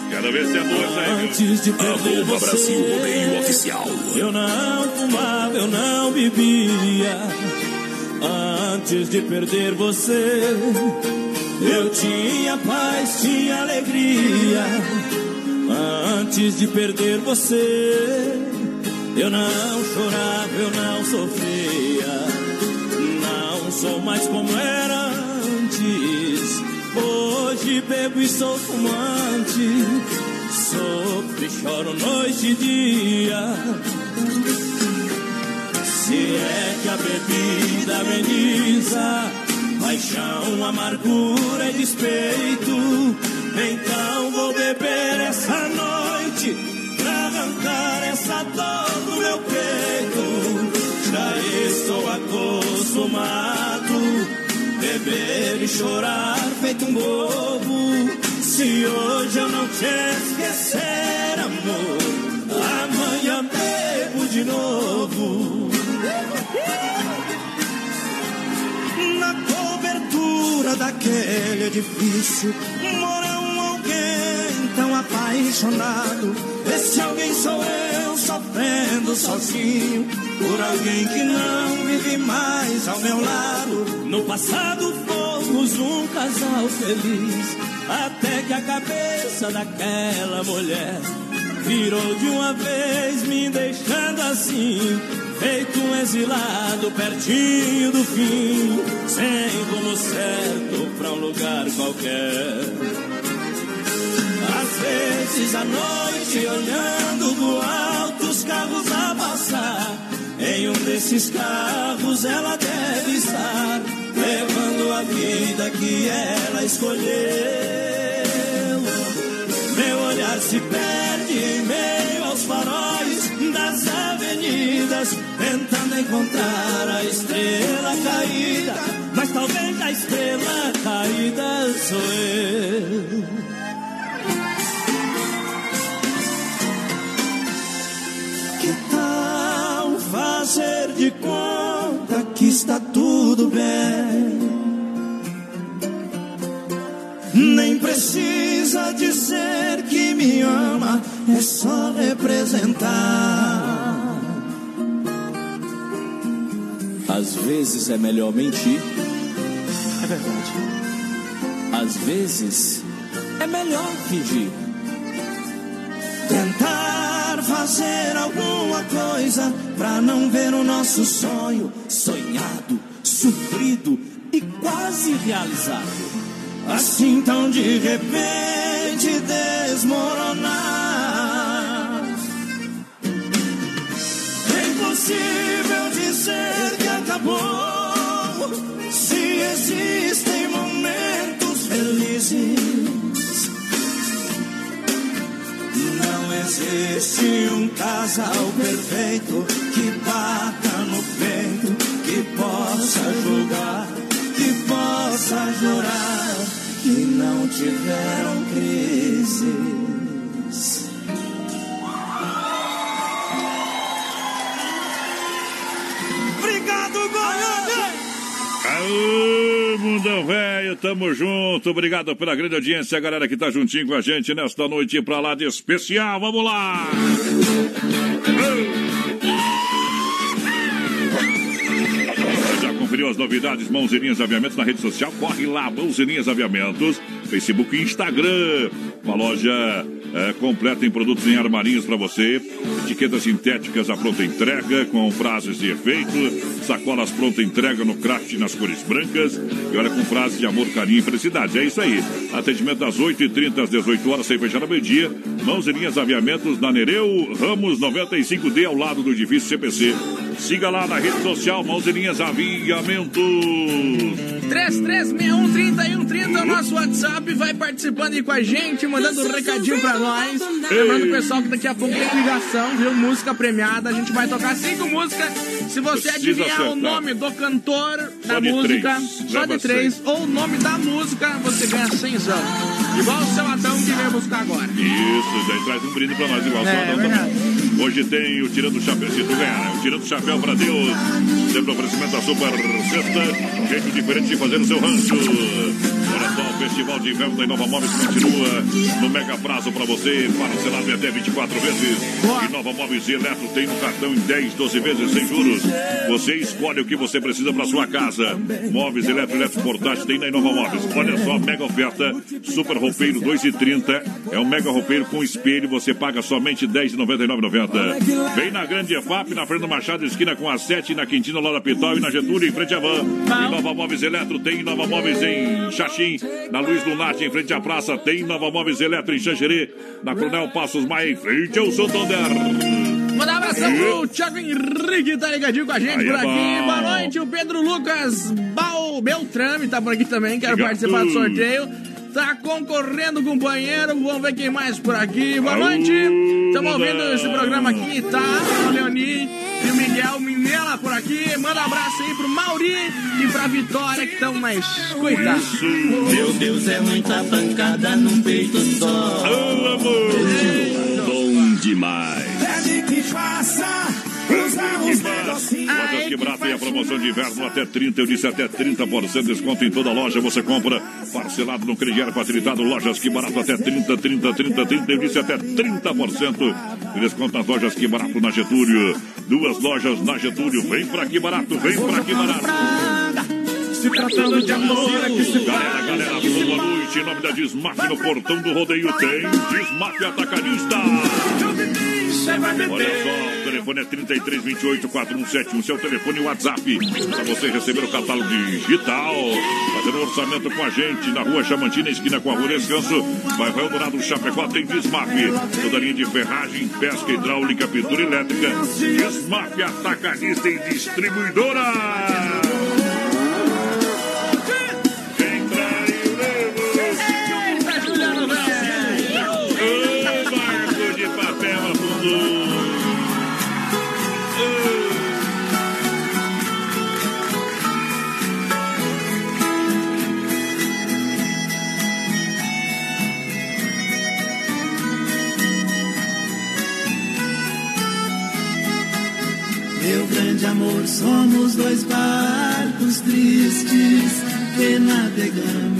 Quero ver se é aí. viu? Antes de perder Arroba você, Brasil Rodeio Oficial. eu não fumava, eu não bebia. Antes de perder você, eu tinha paz, tinha alegria. Antes de perder você, eu não chorava, eu não sofria. Não sou mais como era antes. Hoje bebo e sou fumante. Sofro e choro noite e dia. Se é que a bebida ameniza paixão, amargura e despeito, então vou beber essa noite pra arrancar essa dor do meu peito. Já estou acostumado beber e chorar feito um bobo. Se hoje eu não te esquecer, amor, amanhã bebo de novo. Na cobertura daquele edifício mora um alguém tão apaixonado. Esse alguém sou eu sofrendo sozinho por alguém que não vive mais ao meu lado. No passado fomos um casal feliz, até que a cabeça daquela mulher virou de uma vez, me deixando assim, feito um exilado pertinho do fim, sem rumo certo pra um lugar qualquer. Vezes à noite, olhando do alto os carros a passar, em um desses carros ela deve estar, levando a vida que ela escolheu. Meu olhar se perde em meio aos faróis das avenidas, tentando encontrar a estrela caída. Mas talvez a estrela caída sou eu. Fazer de conta que está tudo bem? Nem precisa dizer que me ama, é só representar. Às vezes é melhor mentir. É verdade. Às vezes é melhor fingir. Tentar fazer alguma coisa pra não ver o nosso sonho sonhado, sofrido e quase realizado. Assim tão de repente desmoronar. É impossível dizer que acabou. Se existem momentos felizes. Existe um casal perfeito que bata no peito, que possa julgar, que possa jurar que não tiveram crises. Obrigado, Goiânia! Aô, mundão velho, tamo junto. Obrigado pela grande audiência, a galera que tá juntinho com a gente nesta noite pra lá de especial. Vamos lá! Já conferiu as novidades Mãozinhas Aviamentos na rede social? Corre lá, Mãozinhas Aviamentos, Facebook e Instagram. Uma loja é, completa em produtos em armarinhos para você. Etiquetas sintéticas à pronta entrega, com frases de efeito. Sacolas pronta entrega no craft nas cores brancas. E olha com frases de amor, carinho e felicidade. É isso aí. Atendimento das 8h30 às 18 horas, sem fechar ao meio-dia. Mãos e linhas aviamentos na Nereu Ramos 95D, ao lado do edifício CPC. Siga lá na rede social Mãos e Linhas Aviamentos. 33613130 é o nosso WhatsApp. Vai participando aí com a gente, mandando um recadinho pra nós. Lembrando o pessoal que daqui a pouco tem ligação, viu? Música premiada. A gente vai tocar cinco músicas. Se você Precisa adivinhar o acertar. nome do cantor Só da música, três. só Leva de três, seis. ou o nome da música, você ganha 100 Igual o seu Adão que veio buscar agora. Isso, daí traz um brinde pra nós, igual o É, seu Adão também. Hoje tem o Tirando o Chapéu, se tu ganhar, né? o Tirando o Chapéu pra Deus. Sempre oferecimento da Super Sexta, jeito diferente de fazer o seu rancho. Olha só, o Festival de Inverno da Inova Móveis continua no mega prazo pra você, parcelado até 24 vezes. Inova Móveis e Eletro tem no cartão em 10, 12 vezes sem juros. Você escolhe o que você precisa pra sua casa. Móveis, eletro, eletro, portátil tem na Inova Móveis. Olha só, mega oferta, super roupeiro 2,30. É um mega roupeiro com espelho, você paga somente R$ 10,99,90. Vem na Grande EFAP, na Fernando Machado, esquina com a 7, na Quintina, lá da e na Getúlio, em frente à van. Inova Móveis Eletro tem Nova Móveis em Xaxim, na Luiz Lunarte, em frente à praça, tem Nova Móveis Eletro em Xanxerê, na Coronel Passos Maia, em frente ao Santander. Mandar um abração pro Thiago Henrique, tá ligadinho com a gente Aí por é aqui. Boa noite, o Pedro Lucas Bal Beltrame tá por aqui também, quero Obrigado. participar do sorteio. Tá concorrendo, companheiro. Vamos ver quem mais por aqui. Boa noite. Estamos ouvindo esse programa aqui, tá? O Leoni e o Miguel Minela por aqui. Manda um abraço aí pro Mauri e pra Vitória que estão mais cuidados. Meu Deus, é muita pancada num peito só. Bom demais. Pede que faça. Lojas que barato tem a promoção de inverno até 30, eu disse até 30% de desconto em toda loja. Você compra parcelado no crediário facilitado. Lojas que barato até 30, 30, 30, 30, eu disse até 30% de desconto nas lojas que barato na Getúlio. Duas lojas na Getúlio. Vem pra que barato, vem pra que barato. Se tratando de amor, é que se Galera, galera, boa noite. Em nome da Desmaf no portão do rodeio tem Desmaf Atacadista. Olha só, o telefone é 3328-4171, seu telefone e WhatsApp. Para você receber o catálogo digital. Fazendo um orçamento com a gente na rua Chamantina, esquina com a rua Descanso. Vai vai Dourado Chapecó, tem Desmaf. Toda linha de ferragem, pesca hidráulica, pintura elétrica. Desmaf Atacadista e Distribuidora. Que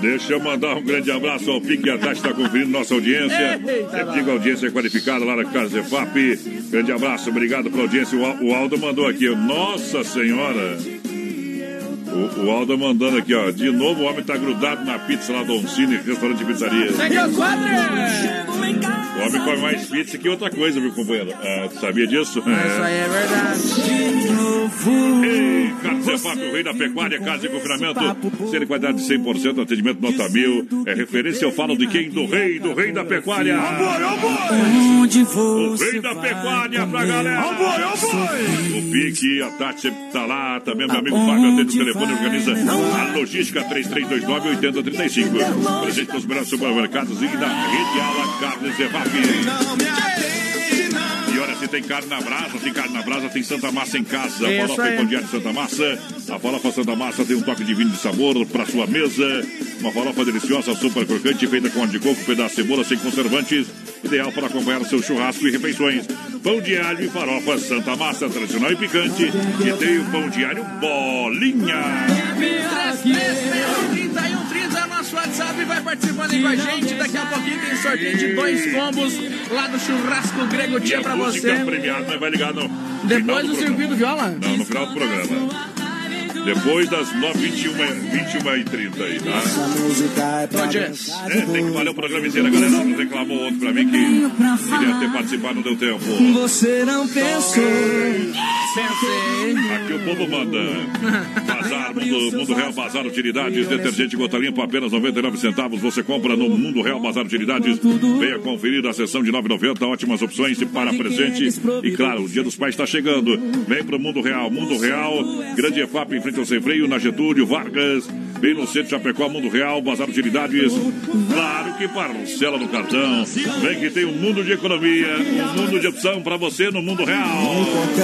Deixa eu mandar um grande abraço ao Pique Tati está conferindo nossa audiência. Eita, Sempre digo audiência qualificada lá na Casa Zefap. Grande abraço, obrigado pela audiência. O Al- O Aldo mandou aqui, Nossa Senhora. O, o Aldo mandando aqui, ó. De novo o homem tá grudado na pizza lá do Oncine, restaurante de pizzaria. O homem come mais pizza que outra coisa, viu, companheiro? Ah, sabia disso? Isso aí é verdade. Ei, Carlos Zefap, o rei da pecuária, casa de confinamento, ser qualidade de 100%, atendimento nota mil. É referência, eu falo de quem? Do rei, do rei da pecuária. Onde O rei da pecuária pra galera. O Pique, a Tati sempre tá lá, também meu amigo Fábio atende o telefone organiza a logística 3329-8035. Presente nos melhores supermercados e na rede Ala Carnes. E olha, se tem carne na brasa, tem carne na brasa, tem Santa Massa em casa. A Isso farofa aí. e pão de Santa Massa. A farofa Santa Massa tem um toque de vinho de sabor para sua mesa. Uma farofa deliciosa, super crocante, feita com óleo de coco, pedaço de cebola, sem conservantes. Ideal para acompanhar o seu churrasco e refeições. Pão de alho e farofa Santa Massa, tradicional e picante. E tem o pão de alho bolinha. WhatsApp vai participando aí com a gente. Daqui a pouquinho tem sorteio de dois combos lá do Churrasco Grego E Tia a pra você. premiada mas vai ligar no Depois do do circuito viola. Não, no final do programa. Depois das 9, 21, 21 e 30 aí, tá? música é pra. É, tem que valer o programa inteiro. A galera reclamou ontem pra mim que queria ter participado, não deu tempo. Você não pensou. Pensei. Aqui o povo manda. Bazar, Mundo, Mundo Real Bazar Utilidades, detergente gota limpa, apenas 99 centavos. Você compra no Mundo Real Bazar Utilidades. Venha conferir a sessão de 9,90. Ótimas opções para presente. E claro, o Dia dos Pais está chegando. Vem pro Mundo Real. Mundo Real, Grande EFAP em frente ao Sem Freio, na Getúlio, Vargas. Bem no centro de Chapecó, Mundo Real, Bazar Utilidades. Claro que parcela no cartão. Vem que tem um mundo de economia, um mundo de opção para você no Mundo Real.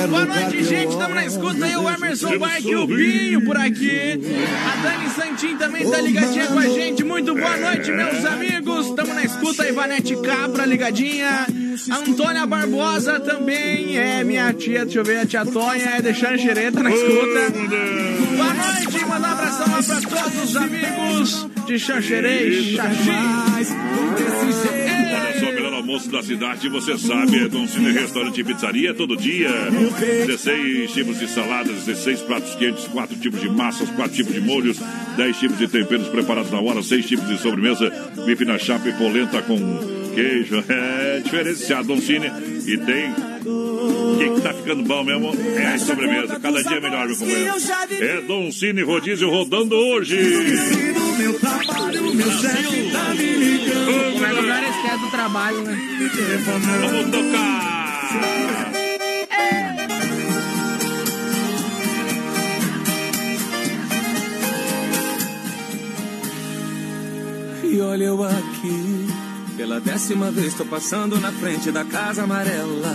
Boa noite, gente. Estamos na escuta aí. O Emerson Bike e o Binho por aqui. A Dani Santin também tá ligadinha com a gente. Muito boa noite, meus amigos. Estamos na escuta. A Ivanete Capra ligadinha. A Antônia Barbosa também. É minha tia, deixa eu ver, a tia Tonha é de Xanxereta na escuta. Boa noite. Mandar um abração lá pra todos os amigos de Xanxerei, Xaxim. Olha só, o melhor almoço da cidade, você sabe, é Dom Cine Restaurante e Pizzaria, todo dia. 16 tipos de saladas, 16 pratos quentes, 4 tipos de massas, 4 tipos de molhos, 10 tipos de temperos preparados na hora, 6 tipos de sobremesa, bife na chapa e polenta com queijo. É diferenciado, Dom Cine. E tem o que, que tá ficando bom mesmo é a sobremesa. Cada dia melhor, meu companheiro. É Dom Cine Rodízio rodando hoje. Meu trabalho, meu chefe tá me ligando. É do trabalho, né? Vamos tocar! E olha eu aqui, pela décima vez tô passando na frente da casa amarela.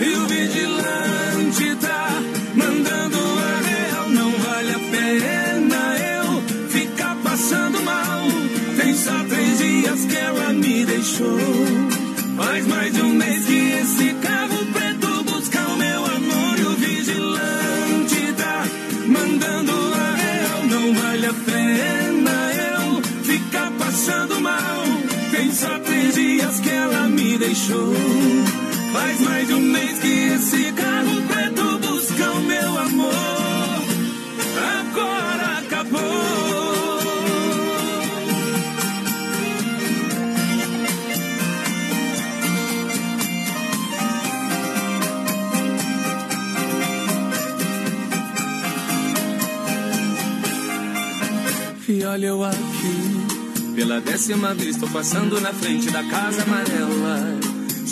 e o vigilante tá mandando anel. Não vale a pena eu ficar passando mal. Tem só três dias que ela me deixou. Faz mais de um mês que esse carro preto busca o meu amor e o vigilante tá mandando anel. Não vale a pena eu ficar passando mal. Tem só três dias que ela me deixou. Faz mais de um mês que esse carro preto busca o meu amor. Agora acabou. E olha eu aqui, pela décima vez tô passando na frente da casa amarela.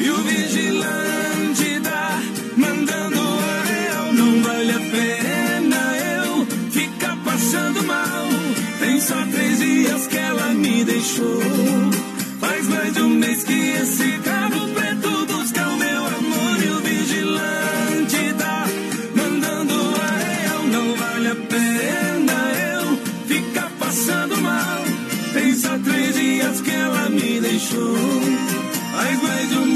E o vigilante tá mandando eu. Não vale a pena eu ficar passando mal. Tem só três dias que ela me deixou. Faz mais de um mês que esse carro preto busca o meu amor. E o vigilante tá mandando eu. Não vale a pena eu ficar passando mal. Tem só três dias que ela me deixou. Faz mais de um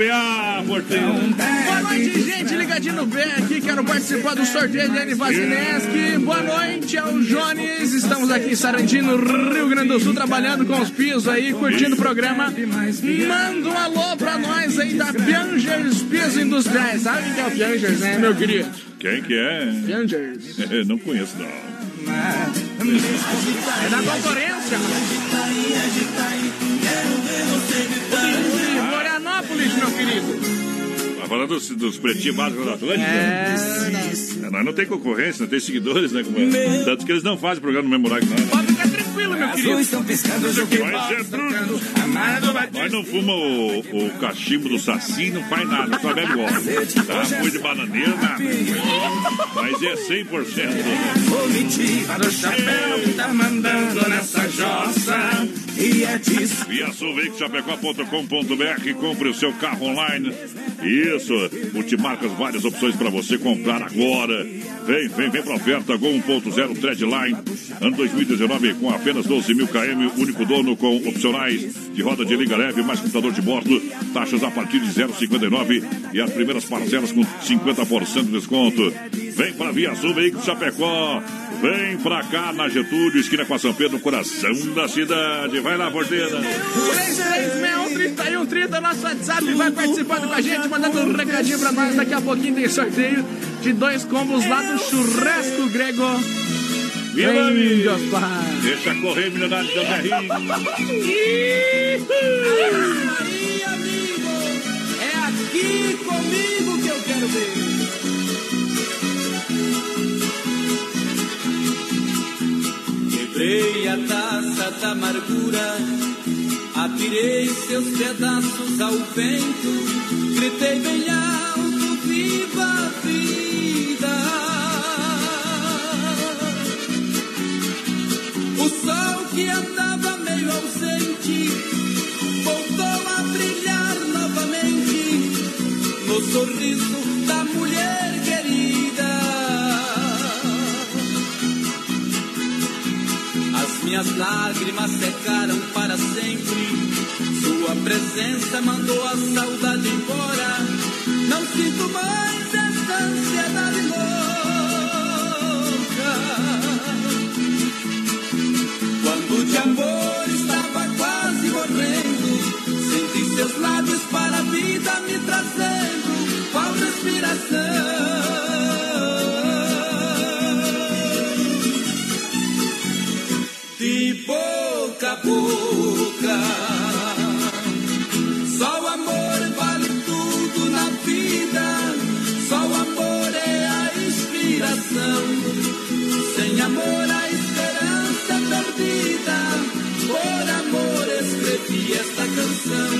PA? Boa noite, gente. Ligadinho no pé aqui. Quero participar do sorteio de Anne Vazineski. Boa noite, é o Jones. Estamos aqui em Sarandino, Rio Grande do Sul, trabalhando com os pisos aí, curtindo o programa. Manda um alô pra nós aí da Piangers Pisos Industriais. Sabe quem que é o Piangers, né, meu querido? Quem que é? Piangers. Não conheço, não. É da concorrência. De Florianópolis, meu querido. Tá falando dos, dos pretinhos básicos da Atlântica? É, É, Nós não tem concorrência, não tem seguidores, né? compadre? Tanto que eles não fazem programa no mesmo horário que nós. Tranquilo, meu querido. Nós é bruto. Nós não fuma o, o cachimbo do saci, não faz nada, só bebe igual. Tá? Folha de bananeira, nada. Mas é 100%. Comitiva do chapéu que tá mandando nessa jossa. E é disso. Via sulveicochapecó.com.br compre o seu carro online. Isso, multimarcas, várias opções para você comprar agora. Vem, vem, vem pra oferta Gol 1.0 Treadline, ano 2019 com apenas 12 mil km, único dono com opcionais de roda de liga leve, mais computador de bordo, taxas a partir de 0,59 e as primeiras parcelas com 50% de desconto. Vem pra Via Sul Veículos Chapecó. Vem pra cá na Getúlio, esquina com a São Pedro, coração da cidade. Vai lá, porteira. 336130, nosso WhatsApp, vai participando com a gente, mandando um recadinho pra nós. Daqui a pouquinho tem sorteio de dois combos lá do Churrasco Grego. Viva, Vem. Deixa correr, milionário do Berrinho. Aí, amigo, é aqui comigo que eu quero ver. Quebrei a taça da amargura, atirei seus pedaços ao vento, gritei bem sorriso da mulher querida. As minhas lágrimas secaram para sempre. Sua presença mandou a saudade embora. Não sinto mais essa ansiedade louca. Quando de amor estava quase morrendo, senti seus lábios para a vida me inspiração. De boca a boca, só o amor vale tudo na vida. Só o amor é a inspiração. Sem amor, a esperança é perdida. Por amor, escrevi esta canção.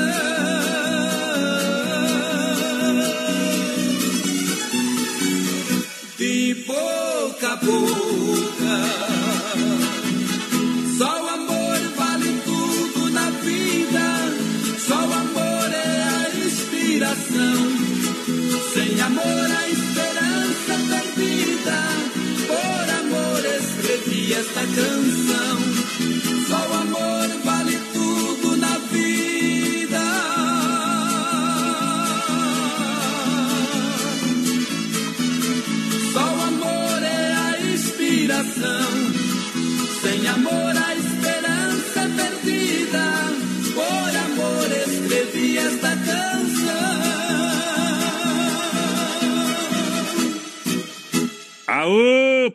Amor a esperança perdida. Por amor escrevi esta canção.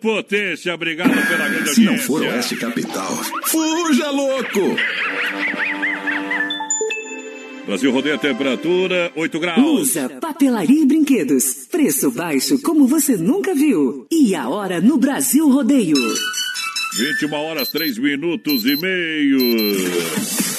Potência, obrigado pela grande Se não audiência. for Oeste Capital, fuja louco! Brasil rodeia a temperatura, 8 graus. Lusa, papelaria e brinquedos. Preço baixo como você nunca viu. E a hora no Brasil Rodeio. 21 horas, 3 minutos e meio.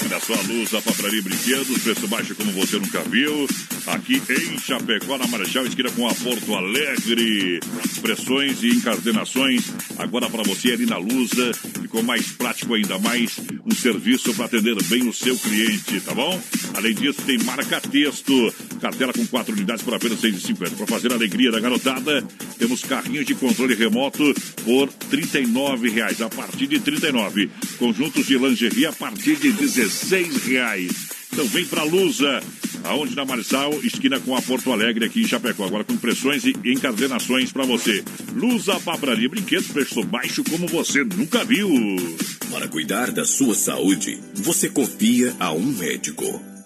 Olha só, luz, a papelaria brinquedos, preço baixo como você nunca viu. Aqui em Chapecó, na Marechal, esquina com a Porto Alegre. Pressões e encadernações agora para você ali na Lusa. Ficou mais prático ainda mais um serviço para atender bem o seu cliente, tá bom? Além disso, tem marca texto. Cartela com quatro unidades por apenas R$ 6,50. Para fazer a alegria da garotada, temos carrinhos de controle remoto por R$ 39,00. A partir de R$ 39,00. Conjuntos de lingerie a partir de R$ 16,00. Então vem pra Lusa, aonde na Marçal, esquina com a Porto Alegre aqui em Chapecó. Agora com impressões e encadernações para você. Lusa, papelaria e brinquedos, preço baixo como você nunca viu. Para cuidar da sua saúde, você confia a um médico.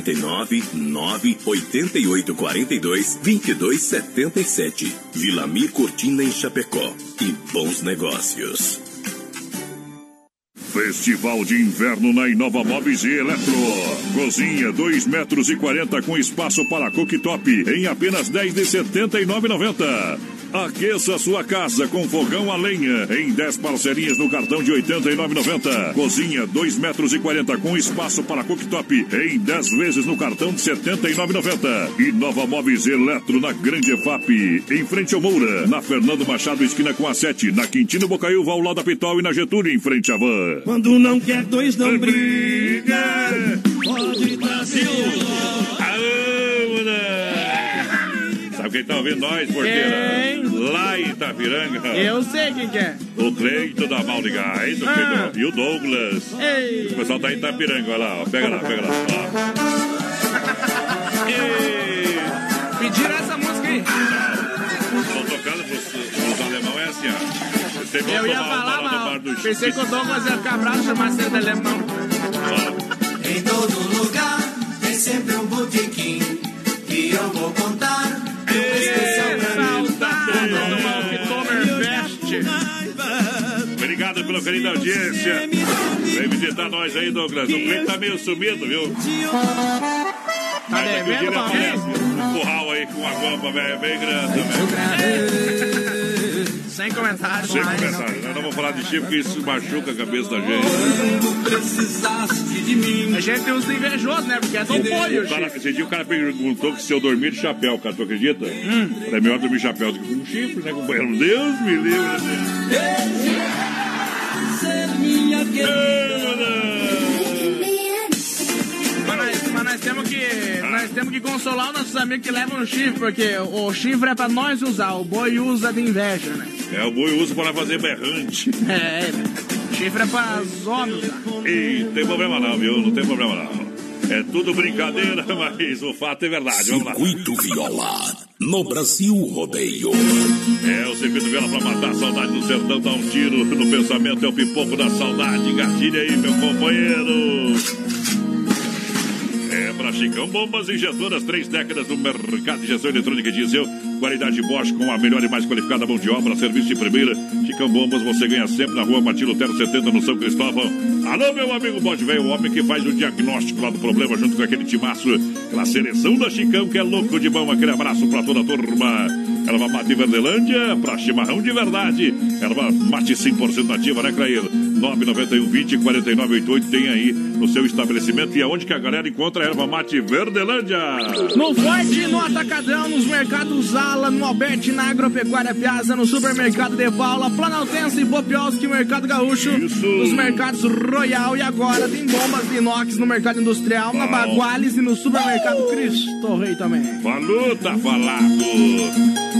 49 9 88 42 22 77. Vilamir Cortina em Chapecó. E bons negócios. Festival de Inverno na Inova Móveis e Eletro. Cozinha 2 metros e 40 com espaço para cooktop em apenas 10 de 79,90. Aqueça sua casa com fogão a lenha em 10 parcelinhas no cartão de 89,90. Cozinha 2 metros e 40 com espaço para cooktop em 10 vezes no cartão de 79,90. E Nova Móveis Eletro na Grande EFAP, em frente ao Moura, na Fernando Machado esquina com a 7, na Quintino Bocaiúva ao lado da Pitol e na Getúlio em frente à Van. Quando não quer dois, não briga. Pode Brasil. Tá ouvindo nós, porteira? Lá em Itapiranga. Eu sei quem que é. O Cleito da Mal de Gás o Ah. Cleito- e o Douglas. Ei. O pessoal tá em Itapiranga, olha lá, ó. Pega lá, pega lá. ó. Pediram essa música aí. Estão tocando pros, pros alemão, é assim, ó. Vocês vão Eu ia falar, lá no bar mas do pensei que o Douglas ia ficar bravo e chamasse ele de alemão. Em todo lugar tem sempre um botequim que eu vou contar. Obrigado pelo carinho da audiência. Vem visitar nós aí, Douglas. O Cleiton tá meio sumido, viu? O dia ele aparece. Um curral aí com a goma, velho, bem grande, velho. Sem comentários. Sem comentários. Nós não vamos falar de chifre, porque isso machuca a cabeça da gente. A gente usa invejoso, né? Porque é do boi o O cara, esse dia o cara perguntou que se eu dormir de chapéu, cara, tu acredita? Hum. É melhor dormir de chapéu do que com um chifre, né, companheiro? Deus me livre. Minha Mas nós, mas nós temos que. Nós temos que consolar os nossos amigos que levam o chifre, porque o chifre é pra nós usar, o boi usa de inveja, né? É, o boi usa para fazer berrante. É, chifre é pra homens usar. E não tem problema não, viu? Não tem problema não. É tudo brincadeira, mas o fato é verdade. Vamos lá. Circuito Viola, no Brasil Rodeio. É, o circuito viola pra matar a saudade do sertão, dá um tiro no pensamento, é o pipoco da saudade. Gatilha aí, meu companheiro. Pra Chicão Bombas Injetoras, três décadas no mercado de injeção eletrônica diesel. Qualidade Bosch com a melhor e mais qualificada mão de obra, serviço de primeira. Chicão Bombas, você ganha sempre na rua Martino Lutero 70, no São Cristóvão. Alô, meu amigo Bode Velho, o homem que faz o diagnóstico lá do problema junto com aquele timaço. Aquela seleção da Chicão que é louco de bom. Aquele abraço pra toda a turma. Erva mate Verdelândia, pra chimarrão de verdade. Erva mate 100% nativa, né, Craíra? 991 20 4988 tem aí no seu estabelecimento. E aonde que a galera encontra a erva mate Verdelândia? No Forte, no Atacadão, nos mercados Ala, no Alberti, na Agropecuária Piazza, no Supermercado De Paula, Planaltense, Bopiolski, Mercado Gaúcho, nos mercados Royal e agora tem bombas de inox no Mercado Industrial, na Baguales e no Supermercado Cristo Rei também. Falou, tá falado.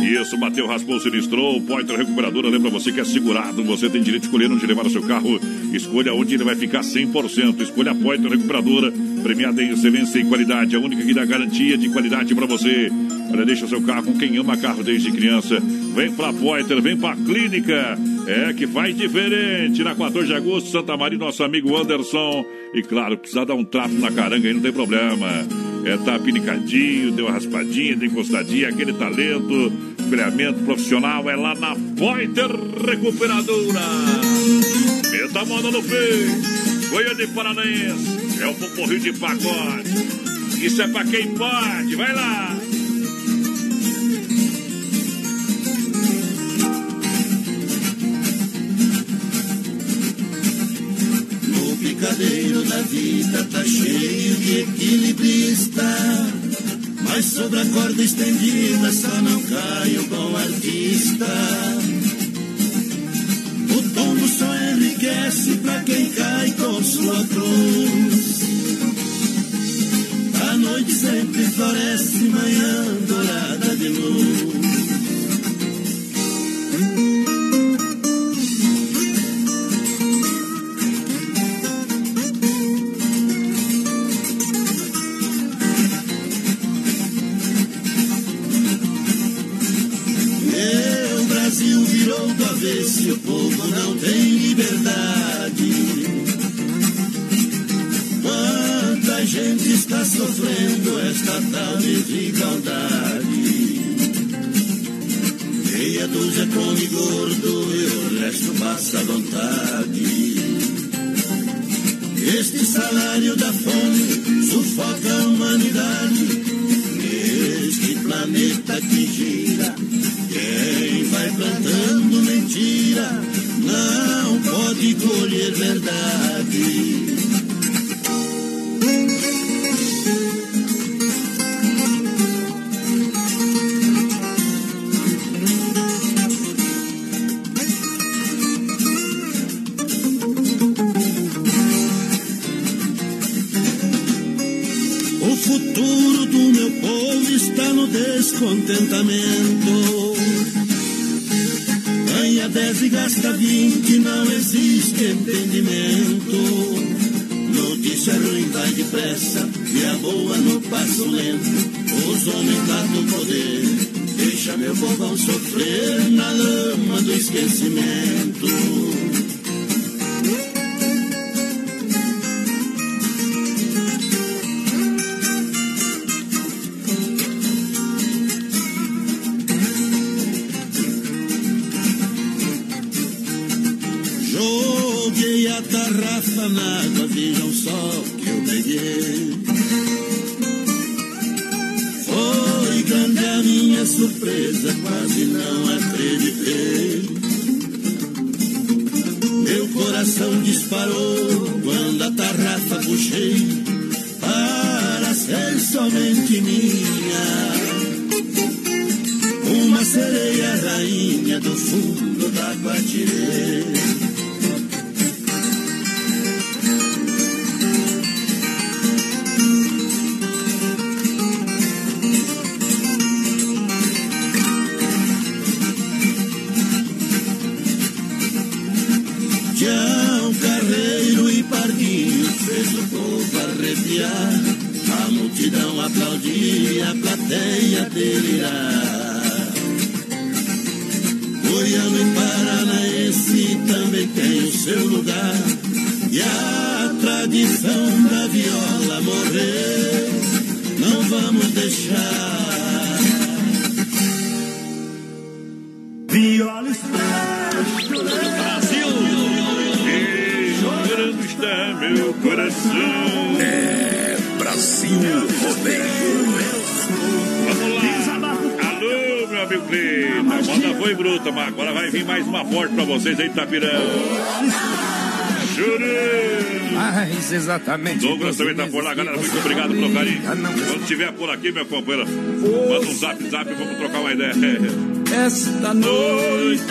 Isso, bateu, raspou, sinistrou. Pointer Recuperadora, lembra você que é segurado. Você tem direito de escolher onde levar o seu carro. Escolha onde ele vai ficar 100%. Escolha a Pointer Recuperadora, premiada em excelência e qualidade. A única que dá garantia de qualidade para você. Olha, deixa seu carro com quem ama carro desde criança. Vem pra Pointer, vem pra Clínica. É que faz diferente. Na 14 de agosto, Santa Maria, nosso amigo Anderson. E claro, precisa dar um trato na caranga aí, não tem problema. É, tá pinicadinho, deu uma raspadinha, deu encostadinha, aquele talento, espelhamento profissional é lá na Pointer Recuperadora. Meta a no peito, Goiânia de Paranaense, é o poporrio de pacote. Isso é pra quem pode, vai lá. O picadeiro da vida tá cheio de equilibrista. Mas sobre a corda estendida só não cai o bom artista. O tombo só enriquece pra quem cai com sua cruz. A noite sempre floresce, manhã dourada de luz. Do avesso e o povo não tem liberdade. Quanta gente está sofrendo esta tal desigualdade. Meia dúzia come gordo e o resto passa à vontade. Este salário da fome e a boa no passo lento. Os homens lá do poder, deixa meu povão sofrer na lama do esquecimento. a tarrafa na and Douglas também tá por lá, galera. Muito obrigado pelo carinho. Quando estiver por aqui, meu companheiro, manda um zap zap e vamos trocar uma ideia. Esta noite.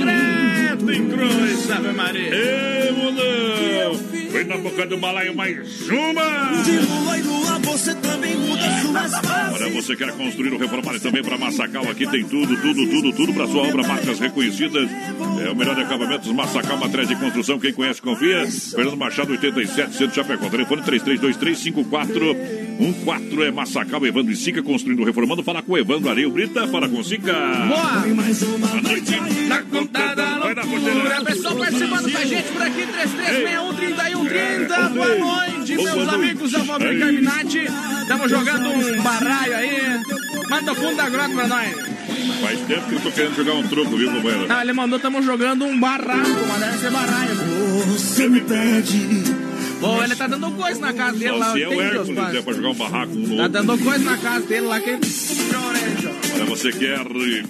Credo em cruz, Ave Maria. Ê, mundão. Foi na boca do balaio mais uma. De lua e lua você também muda suas. Olha, você quer construir ou reformar e também para Massacal, aqui tem tudo, tudo, tudo, tudo para sua obra, marcas reconhecidas. O melhor de acabamentos, Massacal, matriz de construção, quem conhece, confia. Fernando Machado, 87, Centro Chapecó, telefone 33235414 é Massacal, Evandro e Sica, construindo reformando. Fala com o Evandro Areio Brita, fala com Sica. Boa! Boa noite. Na conta da Vai loucura. Pessoal participando com a gente por aqui, 3361 Boa noite, Boa meus noite. amigos Aí. Carminati. Estamos jogando um baralho aí. Manda o fundo da grota pra nós. Faz tempo que eu tô querendo jogar um truco, viu, companheiro? Não, ele mandou, estamos jogando um barraco, mas deve ser baralho. Você me pede. Pô, ele tá dando coisa na casa dele lá. Só se é o Hércules, é pra jogar um barraco um no Tá outro. dando coisa na casa dele lá que. Olha, você quer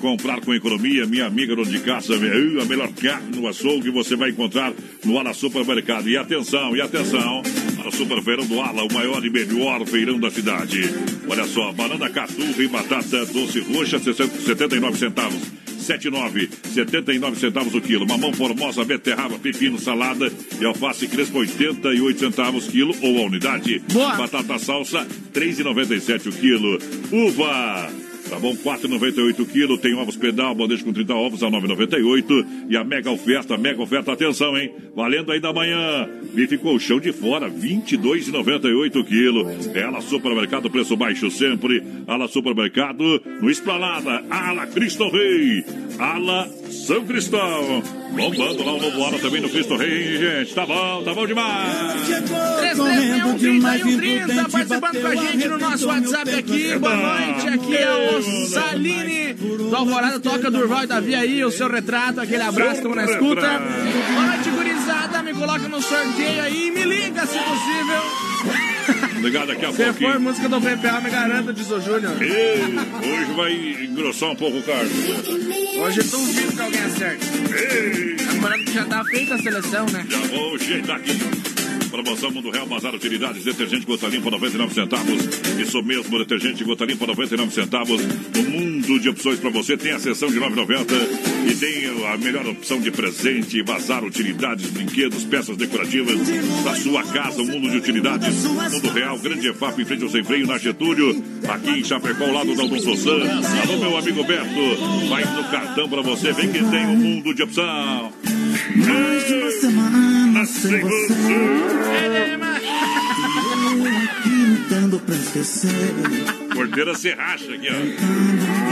comprar com economia, minha amiga dona de caça, meu, a melhor carne no açougue você vai encontrar no Ala Supermercado. E atenção, e atenção, para o Super Feirão do Ala, o maior e melhor feirão da cidade. Olha só, banana caturra e batata doce roxa, 60 79 centavos. 79, 79 centavos o quilo. Mamão formosa, beterraba, pepino, salada e alface crespa, 88 centavos quilo ou a unidade. Boa. Batata salsa, 3,97 o quilo. Uva. Tá bom, 4,98 quilo. Tem ovos pedal, bandeja com 30 ovos a 9,98. E a mega oferta, mega oferta, atenção, hein? Valendo aí da manhã. Bife colchão de fora, 22,98 quilo. Ela Supermercado, preço baixo sempre. Ala Supermercado, no Esplanada. Ala Cristo Rei. Ala São Cristóvão. Bombando lá o novo Ala também no Cristo Rei, hein, gente? Tá bom, tá bom demais. 3361 participando com a gente no nosso WhatsApp aqui. Boa noite, aqui é o Saline do Alvorada, toca Durval e Davi aí, o seu retrato, aquele abraço, estamos na escuta. Boa noite, gurizada, me coloca no sorteio aí e me liga se possível. Obrigado daqui a Se for pouquinho. música do PPA, me garanta, diz o Júnior. Hoje vai engrossar um pouco o cargo. Hoje eu duvido que alguém acerte. Ei, Lembrando que já tá feita a seleção, né? já vou ajeitar aqui. Promoção Mundo Real Bazar Utilidades, detergente gota limpa 99 centavos. Isso mesmo, detergente gota limpa 99 centavos. Um mundo de opções para você. Tem a seção de 9,90 e tem a melhor opção de presente, bazar utilidades, brinquedos, peças decorativas para sua casa. Um mundo de utilidades. Mundo Real, Grande EFAP em frente ao Sem Freio, na Getúlio. Aqui em Chapecó, ao lado da Dom Sossan. Alô, meu amigo Beto. Vai no cartão para você. Vem que tem um mundo de opção. Mais de uma semana sem você. Aqui lutando pra esquecer. Porteira se racha aqui, ó.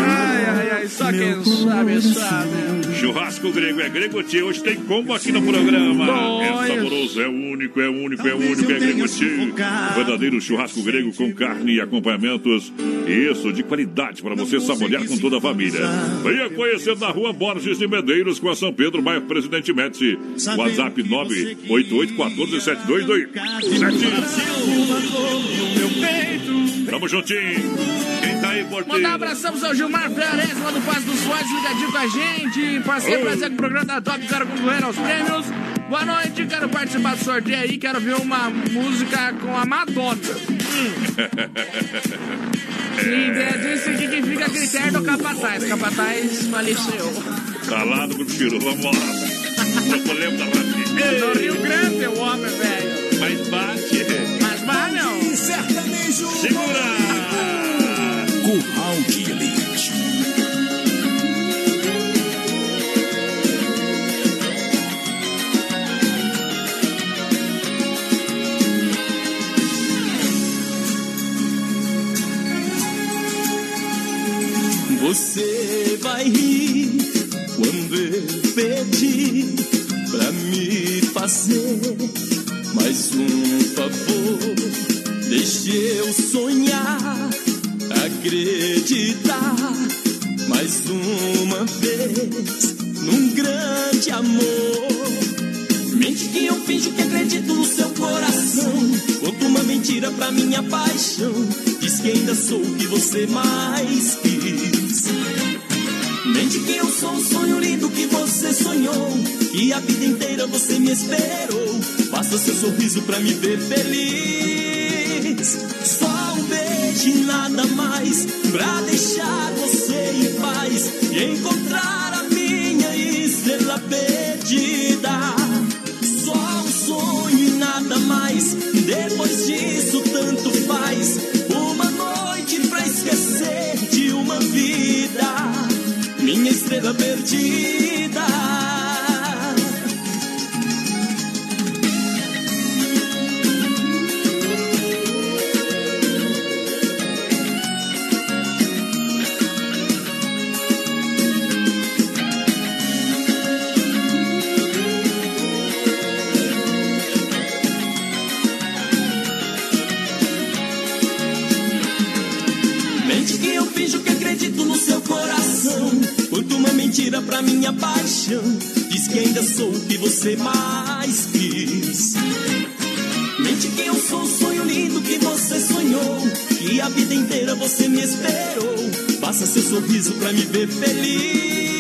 Ai, ai, ai, só quem sabe, sabe. Churrasco grego é grego tio. Hoje tem combo aqui no programa. É saboroso, é único, é único, é único, é grego tio. Verdadeiro churrasco grego com carne e acompanhamentos. Isso, de qualidade para você saborear com toda a família. Venha conhecer na rua Borges de Medeiros com a São Pedro, bairro Presidente Médici. WhatsApp 988-147228. Tamo juntinho. Quem tá aí, Porteiro? Mandar um abração pro seu Gilmar Flores, lá do Passo dos Fortes, ligadinho com a gente. Oi. prazer com o programa da Top, quero concorrer aos prêmios. Boa noite, quero participar do sorteio aí, quero ver uma música com a Madonna. E disse que quem fica a critério do capataz. Capataz faleceu. Tá no Grupo Chiru, vamos lá. Problema da Rio Grande, o homem, velho. Mas bate. Segura! Curral de Elite. Você vai rir quando eu pedir pra me fazer mais um favor. Deixe eu sonhar, acreditar mais uma vez num grande amor. Mente que eu finjo que acredito no seu coração. Conto uma mentira pra minha paixão. Diz que ainda sou o que você mais quis. Mente que eu sou um sonho lindo que você sonhou. Que a vida inteira você me esperou. Faça seu sorriso pra me ver feliz. Só um beijo e nada mais. Pra deixar você em paz. E encontrar a minha estrela perdida. Só um sonho e nada mais. Depois disso, tanto faz. Uma noite pra esquecer de uma vida. Minha estrela perdida. Você mais quis. Mente que eu sou o sonho lindo que você sonhou. Que a vida inteira você me esperou. Faça seu sorriso pra me ver feliz.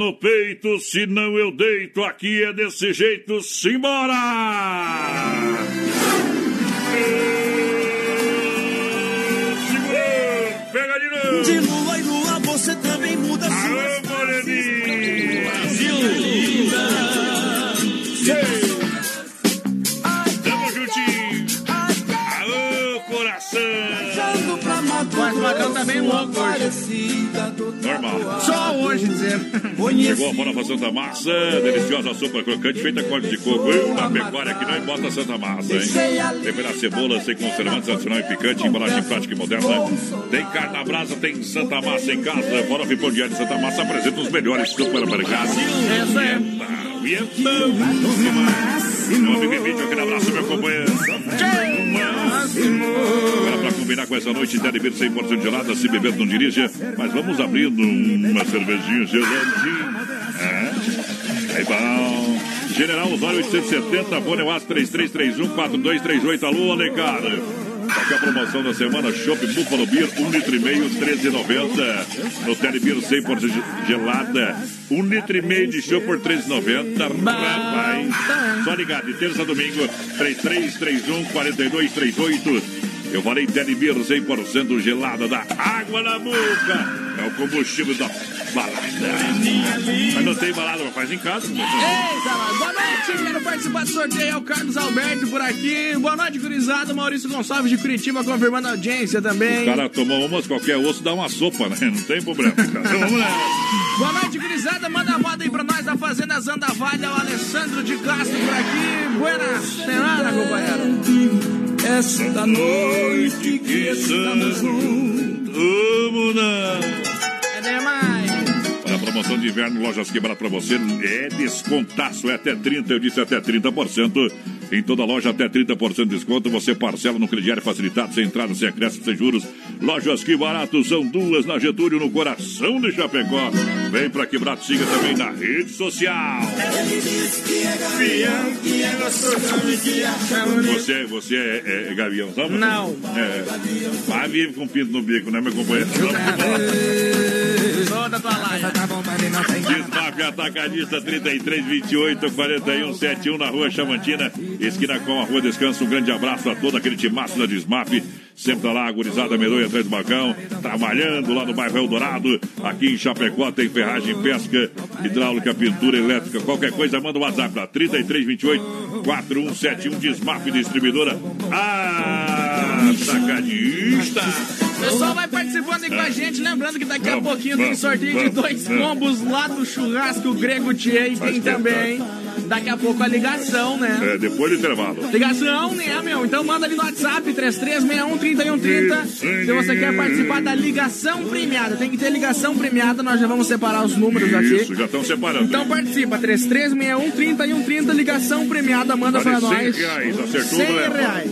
No peito, senão eu deito. Aqui é desse jeito, simbora! Segura! Pega de novo! De lua em lua você também muda Aô, Tá bem louco hoje. Normal. Só hoje dizendo. Chegou a Farofa Santa Massa, deliciosa sopa crocante feita com óleo de coco. Eu, na pecuária que não embota Santa Massa, hein? Temperar cebola sem conservantes, adicional e picante, embalagem prática e moderna. Tem carne na brasa, tem Santa Massa em casa. Farofa e pão de Santa Massa apresenta os melhores supermercados. Essa é. Vietnã. Meu amigo Emílio, aquele abraço, meu companheiro. Agora, pra combinar com essa noite, deve beber 100% gelada, se beber não dirija. Mas vamos abrindo uma cervejinha geladinha. É. Aí bom. General Osório 870, Boneuas 3331 4238. Alô, Alencar. Aqui a promoção da semana, Shop Buffalo Beer, 1 litro e meio, 13,90. No Telebeer 100% gelada, 1 litro e meio de show por 13,90. Rapaz, só ligado, de terça a domingo, 3331 4238. Eu falei Telebeer 100% gelada, da água na boca. É o combustível da balada. Mas não tem balada, mas faz em casa. Eita, boa noite. Quero participar do sorteio. É o Carlos Alberto por aqui. Boa noite, gurizada. Maurício Gonçalves de Curitiba confirmando a audiência também. O cara tomou umas, qualquer osso dá uma sopa, né? Não tem problema. Boa noite, gurizada. Manda a moda aí pra nós da Fazenda Zandavalha. O Alessandro de Castro por aqui. Buena semana, companheiro. Esta noite que estamos juntos. Vamos promoção de inverno, lojas quebradas para você é descontaço, é até 30%, eu disse até 30%. Em toda loja, até 30% de desconto. Você parcela no crediário facilitado, sem entrada, sem acréscimo, sem juros. Lojas que barato são duas na Getúlio, no coração de Chapecó. Vem para Quebrado, siga também na rede social. Você, você é, é, gavião, sabe? Não. É. Mas vive com pinto no bico, né, meu companheiro? Sou da tua laia. Desmafia Atacadista 33 28 41 71 na rua Chamantina, esquina com a rua Descanso. Um grande abraço a todo aquele timaço da Desmaf. Sempre tá lá, agorizada, medonha atrás do balcão, trabalhando lá no bairro Eldorado. Aqui em Chapecó tem ferragem, pesca, hidráulica, pintura elétrica. Qualquer coisa, manda o WhatsApp lá, 33 28 4171 Desmaf Distribuidora. Atacadista. Pessoal vai participando aí com a gente. Lembrando que daqui a pouquinho tem sorteio de dois combos lá do churrasco Grego Tia e tem também. Daqui a pouco a ligação, né? É, depois do intervalo. Ligação, né, meu? Então manda ali no WhatsApp 3361-3130 se você quer participar da ligação premiada. Tem que ter ligação premiada, nós já vamos separar os números aqui. Isso, já estão separando. Então participa, 3361-3130, ligação premiada, manda Vale pra 100 nós. reais, acertou, 100 né? reais.